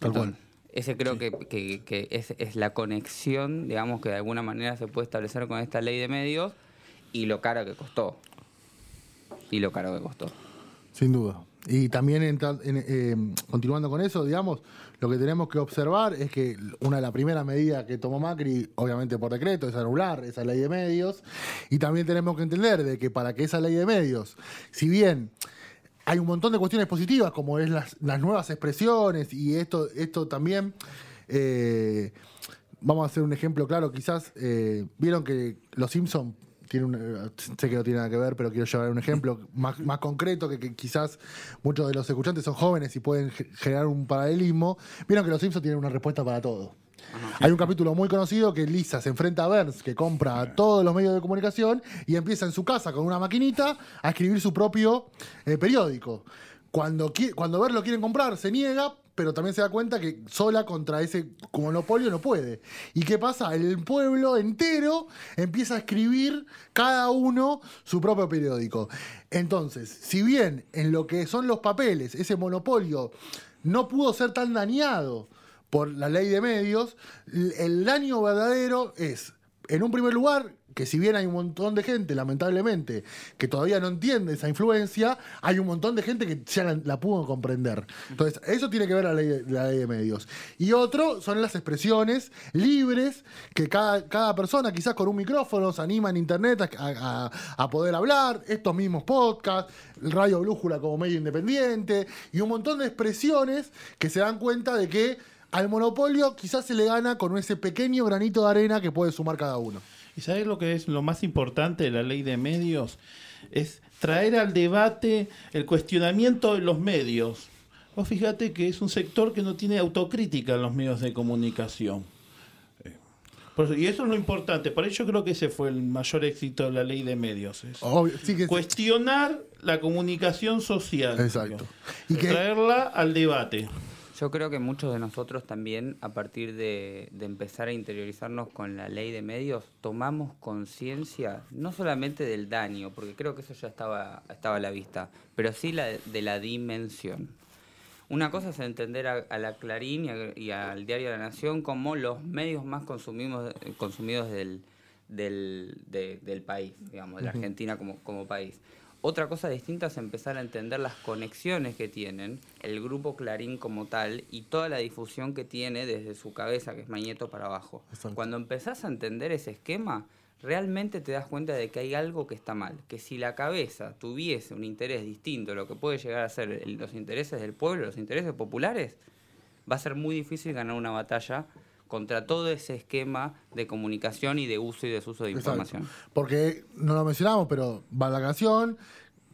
Tal cual. Ese creo que, que- que es, es la conexión, digamos, que de alguna manera se puede establecer con esta ley de medios y lo caro que costó. Y lo caro que costó. Sin duda. Y también entra- en- eh, continuando con eso, digamos, lo que tenemos que observar es que una de las primeras medidas que tomó Macri, obviamente por decreto, es anular esa ley de medios. Y también tenemos que entender de que para que esa ley de medios, si bien hay un montón de cuestiones positivas, como es las, las nuevas expresiones, y esto, esto también. eh, vamos a hacer un ejemplo claro, quizás. eh, Vieron que Los Simpsons un, eh, sé que no tiene nada que ver, pero quiero llevar un ejemplo más, más concreto que, que quizás muchos de los escuchantes son jóvenes y pueden ge- generar un paralelismo. Vieron que los Simpsons tienen una respuesta para todo. Hay un capítulo muy conocido que Lisa se enfrenta a Burns, que compra todos los medios de comunicación y empieza en su casa con una maquinita a escribir su propio eh, periódico. Cuando, cuando Burns lo quieren comprar, se niega, pero también se da cuenta que sola contra ese monopolio no puede. ¿Y qué pasa? El pueblo entero empieza a escribir cada uno su propio periódico. Entonces, si bien en lo que son los papeles, ese monopolio no pudo ser tan dañado por la ley de medios, el daño verdadero es, en un primer lugar, que si bien hay un montón de gente, lamentablemente, que todavía no entiende esa influencia, hay un montón de gente que ya la, pudo comprender. Entonces, eso tiene que ver la ley, la ley de medios. Y otro son las expresiones libres que cada, cada persona, quizás con un micrófono, se anima en internet a, poder hablar, estos mismos podcasts, Radio Brújula como medio independiente, y un montón de expresiones que se dan cuenta de que al monopolio quizás se le gana con ese pequeño granito de arena que puede sumar cada uno. ¿Y sabes lo que es lo más importante de la ley de medios? Es traer al debate el cuestionamiento de los medios. Vos fíjate que es un sector que no tiene autocrítica en los medios de comunicación. Eh, y eso es lo importante. Por eso creo que ese fue el mayor éxito de la ley de medios. cuestionar la comunicación social. Exacto. Y traerla al debate. Yo creo que muchos de nosotros también, a partir de, empezar a interiorizarnos con la ley de medios, tomamos conciencia no solamente del daño, porque creo que eso ya estaba, estaba a la vista, pero sí la, de la dimensión. Una cosa es entender a, la Clarín y, al Diario de la Nación como los medios más consumidos, consumidos del, del, país, digamos, de la Argentina como, como país. Otra cosa distinta es empezar a entender las conexiones que tienen el grupo Clarín como tal y toda la difusión que tiene desde su cabeza, que es Mañeto, para abajo. Cuando empezás a entender ese esquema, realmente te das cuenta de que hay algo que está mal. Que si la cabeza tuviese un interés distinto a lo que puede llegar a ser los intereses del pueblo, los intereses populares, va a ser muy difícil ganar una batalla contra todo ese esquema de comunicación y de uso y desuso de información. Porque no lo mencionamos, pero va la canción.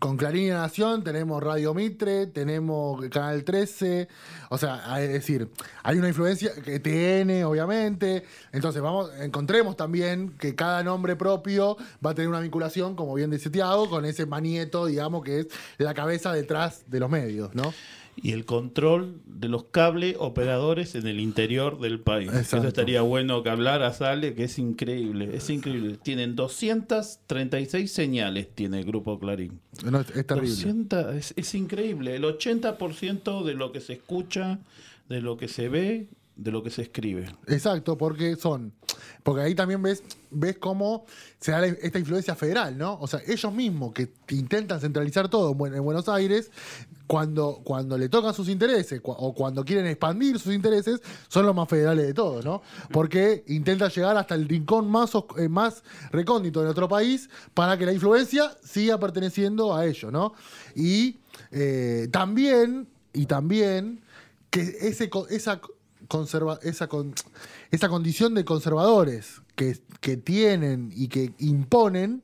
Con Clarín y Nación tenemos Radio Mitre, tenemos Canal 13, o sea, es decir, hay una influencia, que TN, obviamente, entonces vamos, encontremos también que cada nombre propio va a tener una vinculación, como bien dice Tiago, con ese manieto, digamos, que es la cabeza detrás de los medios, ¿no? Y el control de los cable operadores en el interior del país. Eso estaría bueno que hablara Sale, que es increíble, es increíble. Tienen 236 señales, tiene el grupo Clarín. es, terrible. es, es increíble. El 80% de lo que se escucha, de lo que se ve, de lo que se escribe. Exacto, porque son. Porque ahí también ves, ves cómo se da esta influencia federal, ¿no? O sea, ellos mismos que intentan centralizar todo en Buenos Aires, cuando, cuando le tocan sus intereses o cuando quieren expandir sus intereses, son los más federales de todos, ¿no? Porque intentan llegar hasta el rincón más, eh, más recóndito de nuestro país para que la influencia siga perteneciendo a ellos, ¿no? Y eh, también, y también, que ese, esa esa, esa condición de conservadores que, que tienen y que imponen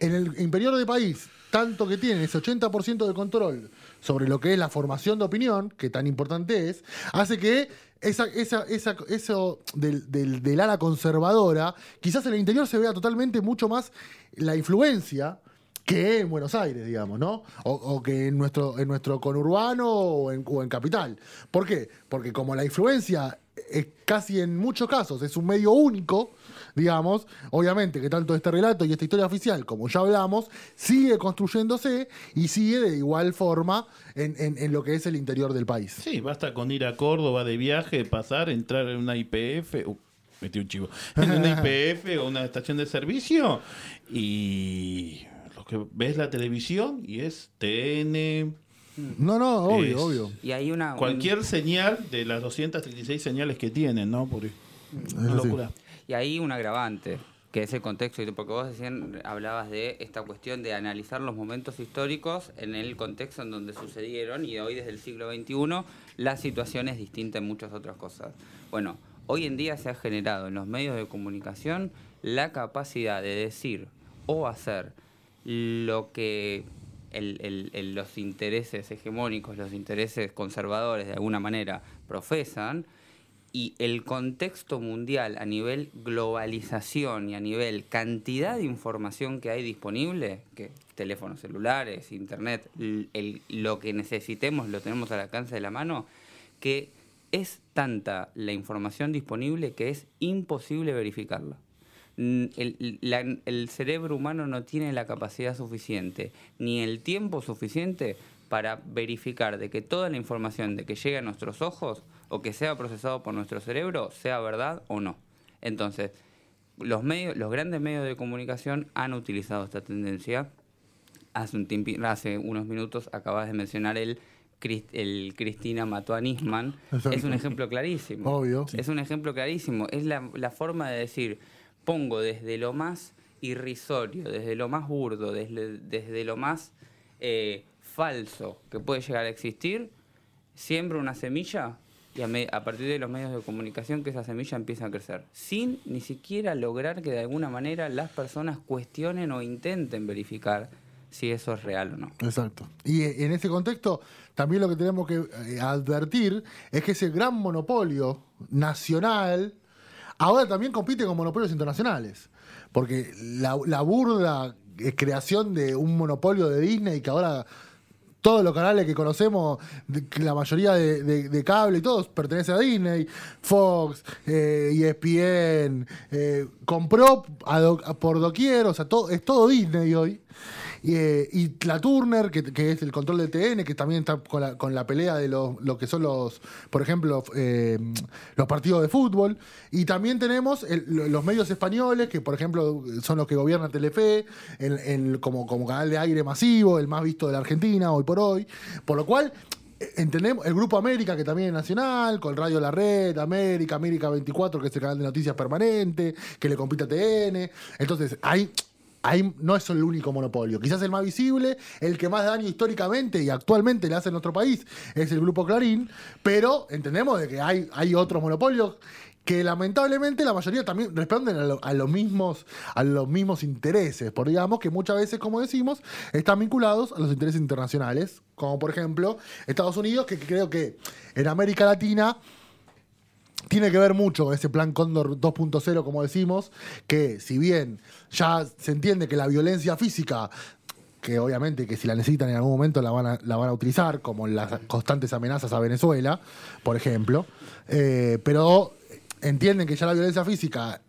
en el interior del país, tanto que tienen ese 80% de control sobre lo que es la formación de opinión, que tan importante es, hace que esa, esa, eso del, del, del, ala conservadora, quizás en el interior se vea totalmente mucho más la influencia que en Buenos Aires, digamos, ¿no? O, que en nuestro, en nuestro conurbano o en, o en capital. ¿Por qué? Porque como la influencia es casi en muchos casos es un medio único, digamos, obviamente que tanto este relato y esta historia oficial, como ya hablamos, sigue construyéndose y sigue de igual forma en, en, lo que es el interior del país. Sí, basta con ir a Córdoba de viaje, pasar, entrar en una IPF, uh, metí un chivo, en una IPF o una estación de servicio y que ves la televisión y es TN. No, no, obvio, obvio. Y hay una. Cualquier señal de las 236 señales que tienen, ¿no? Por, una locura. Y ahí un agravante, que es el contexto, porque vos decían, hablabas de esta cuestión de analizar los momentos históricos en el contexto en donde sucedieron y hoy desde el siglo XXI la situación es distinta en muchas otras cosas. Bueno, hoy en día se ha generado en los medios de comunicación la capacidad de decir o hacer lo que los intereses hegemónicos, los intereses conservadores de alguna manera profesan y el contexto mundial a nivel globalización y a nivel cantidad de información que hay disponible, que teléfonos celulares, internet, lo que necesitemos lo tenemos al alcance de la mano, que es tanta la información disponible que es imposible verificarla. El, el, cerebro humano no tiene la capacidad suficiente ni el tiempo suficiente para verificar de que toda la información de que llega a nuestros ojos o que sea procesado por nuestro cerebro sea verdad o no. Entonces, los medios, los grandes medios de comunicación han utilizado esta tendencia. Hace, un hace unos minutos acabas de mencionar el, el Cristina mató a Nisman. Es un ejemplo clarísimo. Obvio. Es un ejemplo clarísimo. Es la, la forma de decir, pongo desde lo más irrisorio, desde lo más burdo, desde, desde lo más eh, falso que puede llegar a existir, siembro una semilla y a, partir de los medios de comunicación que esa semilla empieza a crecer, sin ni siquiera lograr que de alguna manera las personas cuestionen o intenten verificar si eso es real o no. Exacto. Y eh, en ese contexto, también lo que tenemos que eh, advertir es que ese gran monopolio nacional ahora también compite con monopolios internacionales. Porque la, burda eh, creación de un monopolio de Disney que ahora todos los canales que conocemos, la mayoría de, cable y todos pertenece a Disney, Fox, eh, ESPN, eh, compró por doquier, o sea, todo, es todo Disney hoy. Eh, y la Turner, que, es el control del TN, que también está con la, pelea de lo, que son los, por ejemplo, eh, los partidos de fútbol. Y también tenemos los medios españoles, que por ejemplo son los que gobiernan Telefe, como, como canal de aire masivo, el más visto de la Argentina hoy por hoy. Por lo cual, eh, entendemos el Grupo América, que también es nacional, con Radio La Red, América, América 24, que es el canal de noticias permanente, que le compite a TN. Entonces, hay no es el único monopolio. Quizás el más visible, el que más daño históricamente y actualmente le hace en nuestro país es el Grupo Clarín, pero entendemos de que hay, hay otros monopolios que lamentablemente la mayoría también responden a, los mismos a los mismos intereses, por digamos que muchas veces, como decimos, están vinculados a los intereses internacionales, como por ejemplo Estados Unidos, que creo que en América Latina tiene que ver mucho con ese plan Cóndor 2.0, como decimos, que si bien ya se entiende que la violencia física que obviamente que si la necesitan en algún momento la van a, utilizar, como las constantes amenazas a Venezuela, por ejemplo, eh, pero entienden que ya la violencia física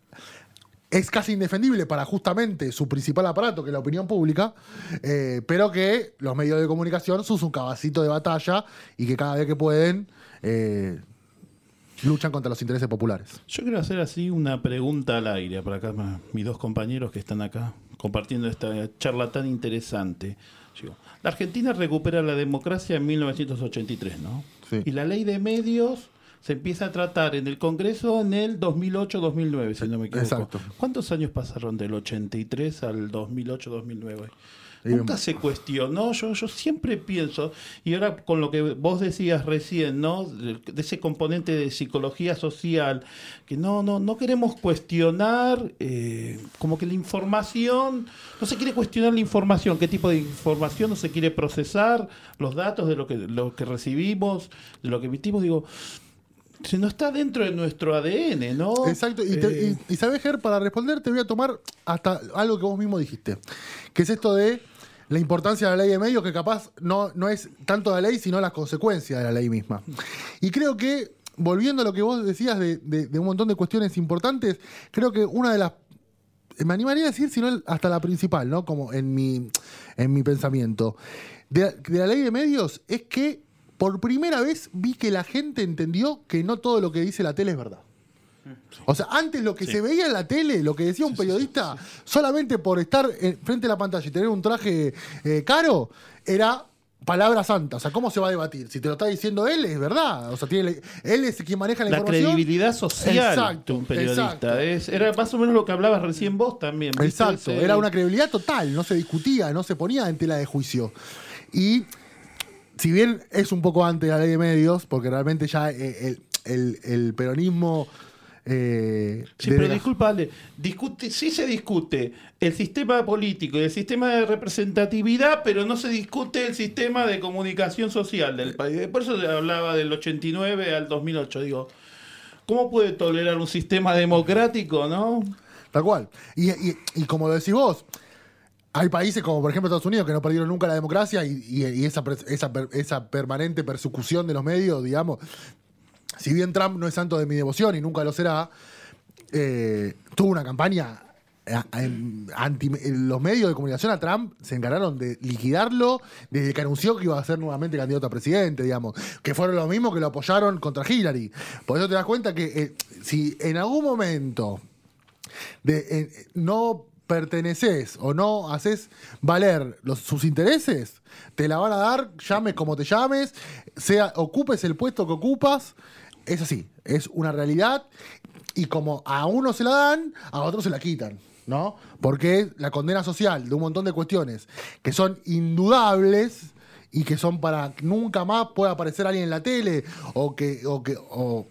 es casi indefendible para justamente su principal aparato, que es la opinión pública, eh, pero que los medios de comunicación son un cabacito de batalla y que cada vez que pueden eh, luchan contra los intereses populares. Yo quiero hacer así una pregunta al aire para acá, mis dos compañeros que están acá compartiendo esta charla tan interesante. La Argentina recupera la democracia en 1983, ¿no? Y la ley de medios se empieza a tratar en el Congreso en el 2008-2009, si no me equivoco. Exacto. ¿Cuántos años pasaron del 83 al 2008-2009? Nunca se cuestionó, yo, yo siempre pienso, y ahora con lo que vos decías recién, ¿no? De, ese componente de psicología social, que no, no, no queremos cuestionar, eh, como que la información, no se quiere cuestionar la información, qué tipo de información no se quiere procesar, los datos de lo que, lo que recibimos, de lo que emitimos, digo, si no está dentro de nuestro ADN, ¿no? Exacto. Y, eh, y, sabes, Ger, para responder te voy a tomar hasta algo que vos mismo dijiste, que es esto de la importancia de la ley de medios, que capaz no, no es tanto la ley, sino las consecuencias de la ley misma. Y creo que, volviendo a lo que vos decías de, un montón de cuestiones importantes, creo que una de las me animaría a decir, sino hasta la principal, ¿no? Como en mi, en mi pensamiento. De, de, la ley de medios es que por primera vez vi que la gente entendió que no todo lo que dice la tele es verdad. O sea, antes lo que se veía en la tele, lo que decía un periodista, solamente por estar frente a la pantalla y tener un traje eh, caro, era palabra santa. O sea, ¿cómo se va a debatir? Si te lo está diciendo él, es verdad. O sea, tiene, él es quien maneja la, la información. La credibilidad social de un periodista. era más o menos lo que hablabas recién vos también. Exacto. Era una credibilidad total. No se discutía, no se ponía en tela de juicio. Y si bien es un poco antes de la ley de medios, porque realmente ya eh, el peronismo eh, sí, pero disculpa, discute, sí se discute el sistema político y el sistema de representatividad, pero no se discute el sistema de comunicación social del país. Por eso hablaba del 89 al 2008. Digo, ¿Cómo puede tolerar un sistema democrático, no? Tal cual. Y, y- y como lo decís vos, hay países como por ejemplo Estados Unidos que no perdieron nunca la democracia y, y- y esa, esa, esa permanente persecución de los medios, digamos, si bien Trump no es santo de mi devoción y nunca lo será, eh, tuvo una campaña eh, anti los medios de comunicación a Trump se encargaron de liquidarlo desde que anunció que iba a ser nuevamente candidato a presidente, digamos, que fueron los mismos que lo apoyaron contra Hillary. Por eso te das cuenta que eh, si en algún momento no perteneces o no haces valer sus intereses, te la van a dar, llames como te llames, sea, ocupes el puesto que ocupas, es así, es una realidad y como a uno se la dan, a otros se la quitan. ¿No? Porque la condena social de un montón de cuestiones que son indudables y que son para que nunca más pueda aparecer alguien en la tele o que, o que o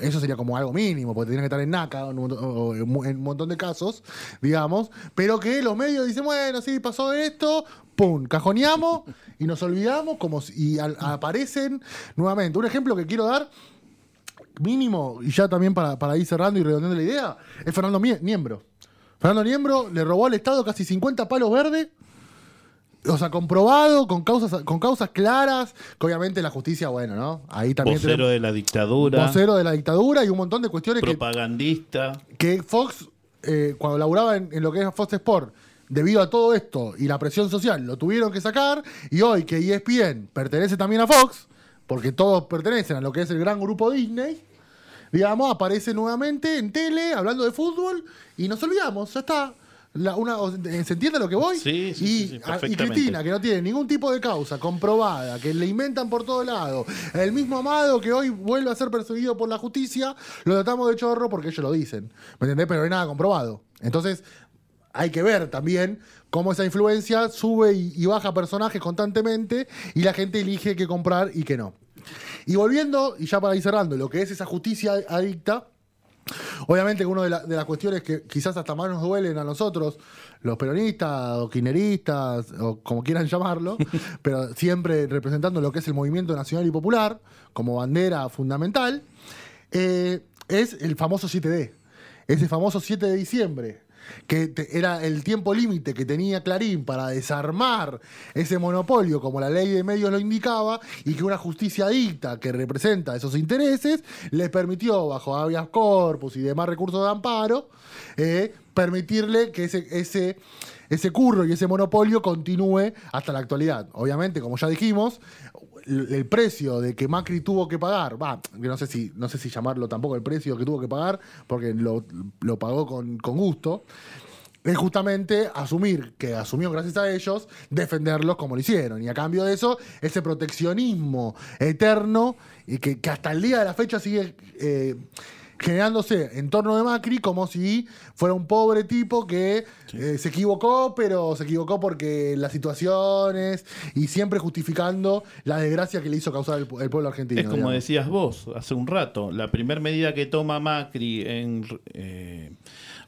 eso sería como algo mínimo, porque tendrían que estar en NACA en un, montón de casos, digamos, pero que los medios dicen, bueno, sí, pasó esto, pum, cajoneamos y nos olvidamos como y al- aparecen nuevamente. Un ejemplo que quiero dar, mínimo, y ya también para, para ir cerrando y redondeando la idea, es Fernando Mie- Niembro. Fernando Niembro le robó al Estado casi 50 palos verdes o sea, comprobado, con causas, con causas claras, que obviamente la justicia, bueno, ¿no? Ahí también Vocero de la dictadura, vocero de la dictadura y un montón de cuestiones que, propagandista. que Fox, eh, cuando laburaba en, en lo que es Fox Sport, debido a todo esto y la presión social, lo tuvieron que sacar. Y hoy que ESPN pertenece también a Fox, porque todos pertenecen a lo que es el gran grupo Disney, digamos, aparece nuevamente en tele hablando de fútbol y nos olvidamos, ya está. La- una, ¿Se entiende lo que voy? Sí, sí, y, sí, y. Cristina, que no tiene ningún tipo de causa comprobada, que le inventan por todo lado, el mismo Amado que hoy vuelve a ser perseguido por la justicia, lo tratamos de chorro porque ellos lo dicen. ¿Me entendés? Pero no hay nada comprobado. Entonces, hay que ver también cómo esa influencia sube y, y baja personajes constantemente y la gente elige qué comprar y qué no. Y volviendo, y ya para ir cerrando, lo que es esa justicia adicta, Obviamente que una de, la- de las cuestiones que quizás hasta más nos duelen a nosotros, los peronistas o kirchneristas, o como quieran llamarlo, pero siempre representando lo que es el movimiento nacional y popular como bandera fundamental, eh, es el famoso 7D. Ese famoso 7 de diciembre, que era el tiempo límite que tenía Clarín para desarmar ese monopolio como la ley de medios lo indicaba y que una justicia dicta que representa esos intereses les permitió bajo habeas corpus y demás recursos de amparo eh, permitirle que ese, ese, ese curro y ese monopolio continúe hasta la actualidad. Obviamente, como ya dijimos, el precio de que Macri tuvo que pagar, va, no sé si, no sé si llamarlo tampoco el precio que tuvo que pagar, porque lo, lo pagó con, con gusto, es justamente asumir que asumió gracias a ellos, defenderlos como lo hicieron. Y a cambio de eso, ese proteccionismo eterno y que, que hasta el día de la fecha sigue eh, generándose en torno de Macri como si fuera un pobre tipo que eh, se equivocó, pero se equivocó porque las situaciones y siempre justificando la desgracia que le hizo causar el, pu- el pueblo argentino. Es como digamos. decías vos hace un rato, la primera medida que toma Macri en, eh,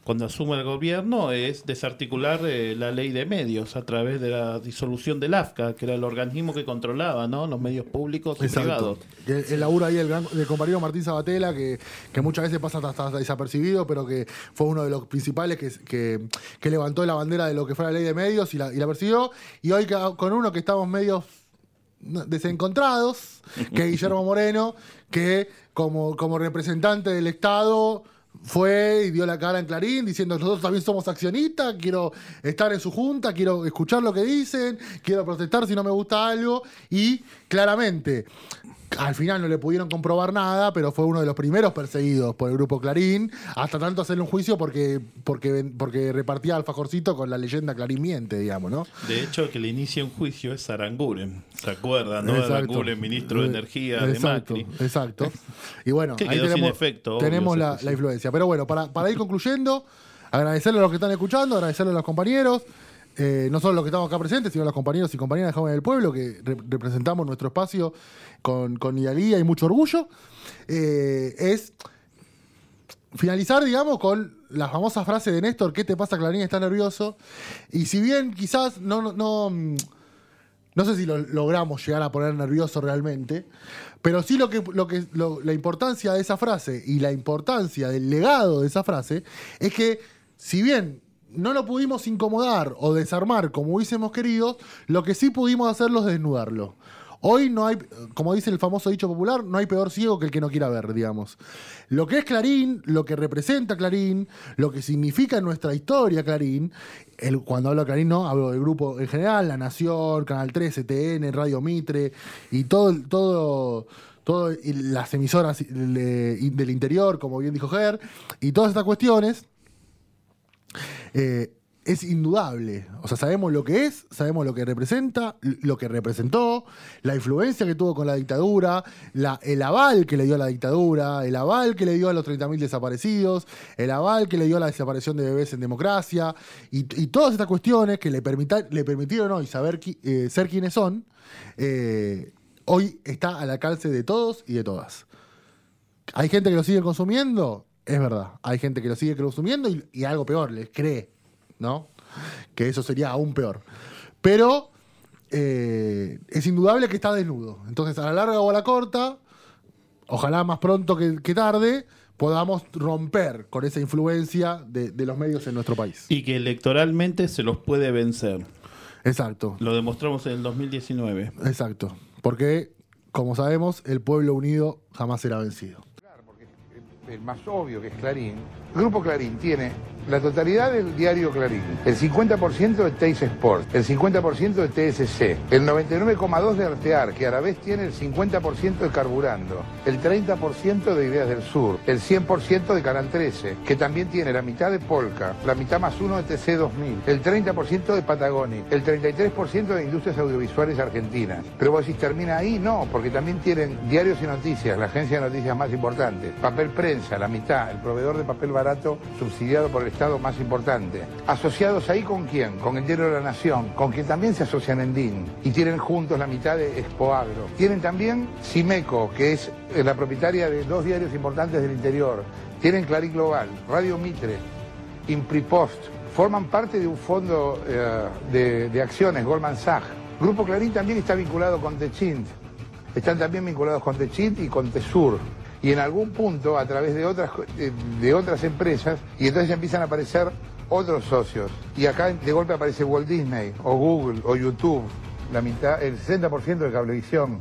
cuando asume el gobierno es desarticular eh, la ley de medios a través de la disolución del AFCA, que era el organismo que controlaba ¿no? los medios públicos y Exacto. privados. Que El laburo ahí del, gran- del compañero Martín Sabatella, que, que muchas veces pasa hasta, hasta desapercibido, pero que fue uno de los principales que, que, que levantó la bandera de lo que fue la ley de medios y la, y la persiguió. Y hoy con uno que estamos medios desencontrados, que es Guillermo Moreno, que como, como representante del Estado fue y dio la cara en Clarín diciendo nosotros también somos accionistas, quiero estar en su junta, quiero escuchar lo que dicen, quiero protestar si no me gusta algo y claramente al final no le pudieron comprobar nada, pero fue uno de los primeros perseguidos por el grupo Clarín, hasta tanto hacerle un juicio porque, porque, porque repartía alfajorcito con la leyenda Clarín miente, digamos, ¿no? De hecho, el que le inicia un juicio es Aranguren. ¿Se acuerdan? ¿no? Aranguren, ministro de Energía exacto, de Macri. Exacto. Y bueno, ahí tenemos, efecto, tenemos la, la influencia. Pero bueno, para, para ir concluyendo, agradecerle a los que están escuchando, agradecerle a los compañeros, eh, no solo los que estamos acá presentes, sino los compañeros y compañeras de Jóvenes del Pueblo, que re- representamos nuestro espacio con, con idealía y mucho orgullo. Eh, es finalizar, digamos, con la famosa frase de Néstor, ¿qué te pasa, Clarín? Está nervioso. Y si bien quizás no, no, no, No sé si lo logramos llegar a poner nervioso realmente, pero sí lo que, lo que, la importancia de esa frase y la importancia del legado de esa frase es que, si bien no lo pudimos incomodar o desarmar como hubiésemos querido, lo que sí pudimos hacerlo es desnudarlo. Hoy no hay, como dice el famoso dicho popular, no hay peor ciego que el que no quiera ver, digamos. Lo que es Clarín, lo que representa Clarín, lo que significa en nuestra historia Clarín, cuando hablo de Clarín no, hablo del grupo en general, La Nación, Canal 13, TN, Radio Mitre y todo, todo, las emisoras de- del interior, como bien dijo Ger, y todas estas cuestiones, eh, es indudable. O sea, sabemos lo que es, sabemos lo que representa, lo que representó, la influencia que tuvo con la dictadura, el aval que le dio a la dictadura, el aval que le dio a los 30.000 desaparecidos, el aval que le dio a la desaparición de bebés en democracia, y, todas estas cuestiones que le, permita- le permitieron hoy saber eh, ser quienes son, eh, hoy está al alcance de todos y de todas. ¿Hay gente que lo sigue consumiendo? Es verdad. Hay gente que lo sigue consumiendo y, y algo peor, les cree, ¿no? Que eso sería aún peor. Pero eh, es indudable que está desnudo. Entonces, a la larga o a la corta, ojalá más pronto que, que tarde, podamos romper con esa influencia de, de los medios en nuestro país. Y que electoralmente se los puede vencer. Exacto, Lo demostramos en el 2019. exacto. Porque, como sabemos, el pueblo unido jamás será vencido. El, más obvio que es Clarín, Grupo Clarín tiene la totalidad del diario Clarín, el 50% de Teis Sport, el 50% de TSC, el 99,2% de Artear, que a la vez tiene el 50% de Carburando, el 30% de Ideas del Sur, el 100% de Canal 13, que también tiene la mitad de Polka, la mitad más uno de TC 2000, el 30% de Patagoni, el 33% de Industrias Audiovisuales Argentinas. Pero vos decís, ¿termina ahí? No, porque también tienen diarios y noticias, la agencia de noticias más importante, papel prensa, la mitad, el proveedor de papel barato subsidiado por el Estado más importante. ¿Asociados ahí con quién? Con el Diario de la Nación, con quien también se asocian en DIN y tienen juntos la mitad de Expoagro. Tienen también Cimeco, que es eh, la propietaria de dos diarios importantes del interior. Tienen Clarín Global, Radio Mitre, Impripost, forman parte de un fondo eh, de, de acciones, Goldman Sachs. Grupo Clarín también está vinculado con Techint. Están también vinculados con Techint y con Tesur. Y en algún punto, a través de otras, de, otras empresas, y entonces empiezan a aparecer otros socios. Y acá de golpe aparece Walt Disney, o Google, o YouTube, la mitad, el 60% de Cablevisión.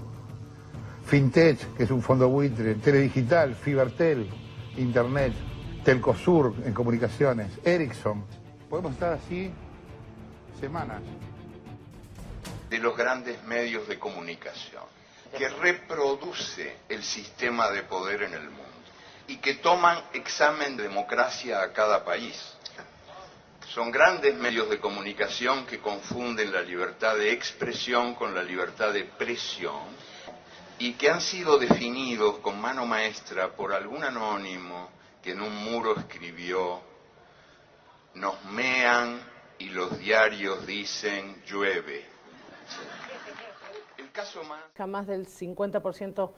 Fintech, que es un fondo buitre, Teledigital, Fibertel, Internet, Telcosur en comunicaciones, Ericsson. Podemos estar así semanas. de los grandes medios de comunicación, que reproduce el sistema de poder en el mundo y que toman examen de democracia a cada país. Son grandes medios de comunicación que confunden la libertad de expresión con la libertad de presión y que han sido definidos con mano maestra por algún anónimo que en un muro escribió, nos mean y los diarios dicen llueve. Caso más... más del 50%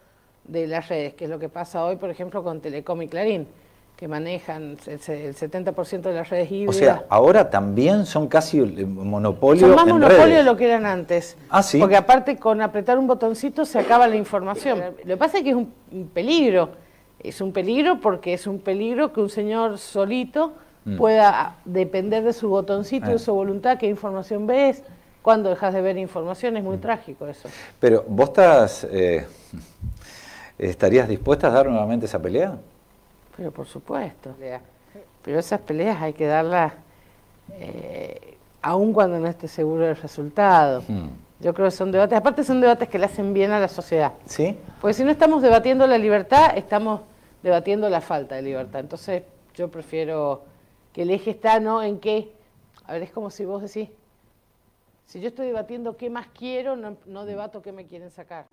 de las redes, que es lo que pasa hoy, por ejemplo, con Telecom y Clarín, que manejan el se- el 70% de las redes O híbridas. sea, ahora también son casi monopolio Son más en monopolio redes. de lo que eran antes. Ah, ¿sí? Porque aparte con apretar un botoncito se acaba la información. Lo que pasa es que es un, peligro. Es un peligro porque es un peligro que un señor solito pueda depender de su botoncito, Mm. Eh. de su voluntad, qué información ves, cuando dejas de ver información. Es muy trágico eso. Pero vos estás, eh, estarías dispuesta a dar nuevamente esa pelea? Pero por supuesto. Pero esas peleas hay que darlas eh, aun cuando no esté seguro del resultado. Hmm. Yo creo que son debates, aparte son debates que le hacen bien a la sociedad. ¿Sí? Porque si no estamos debatiendo la libertad, estamos debatiendo la falta de libertad. Entonces yo prefiero que el eje está no en qué. A ver, es como si vos decís, si yo estoy debatiendo qué más quiero, no, debato qué me quieren sacar.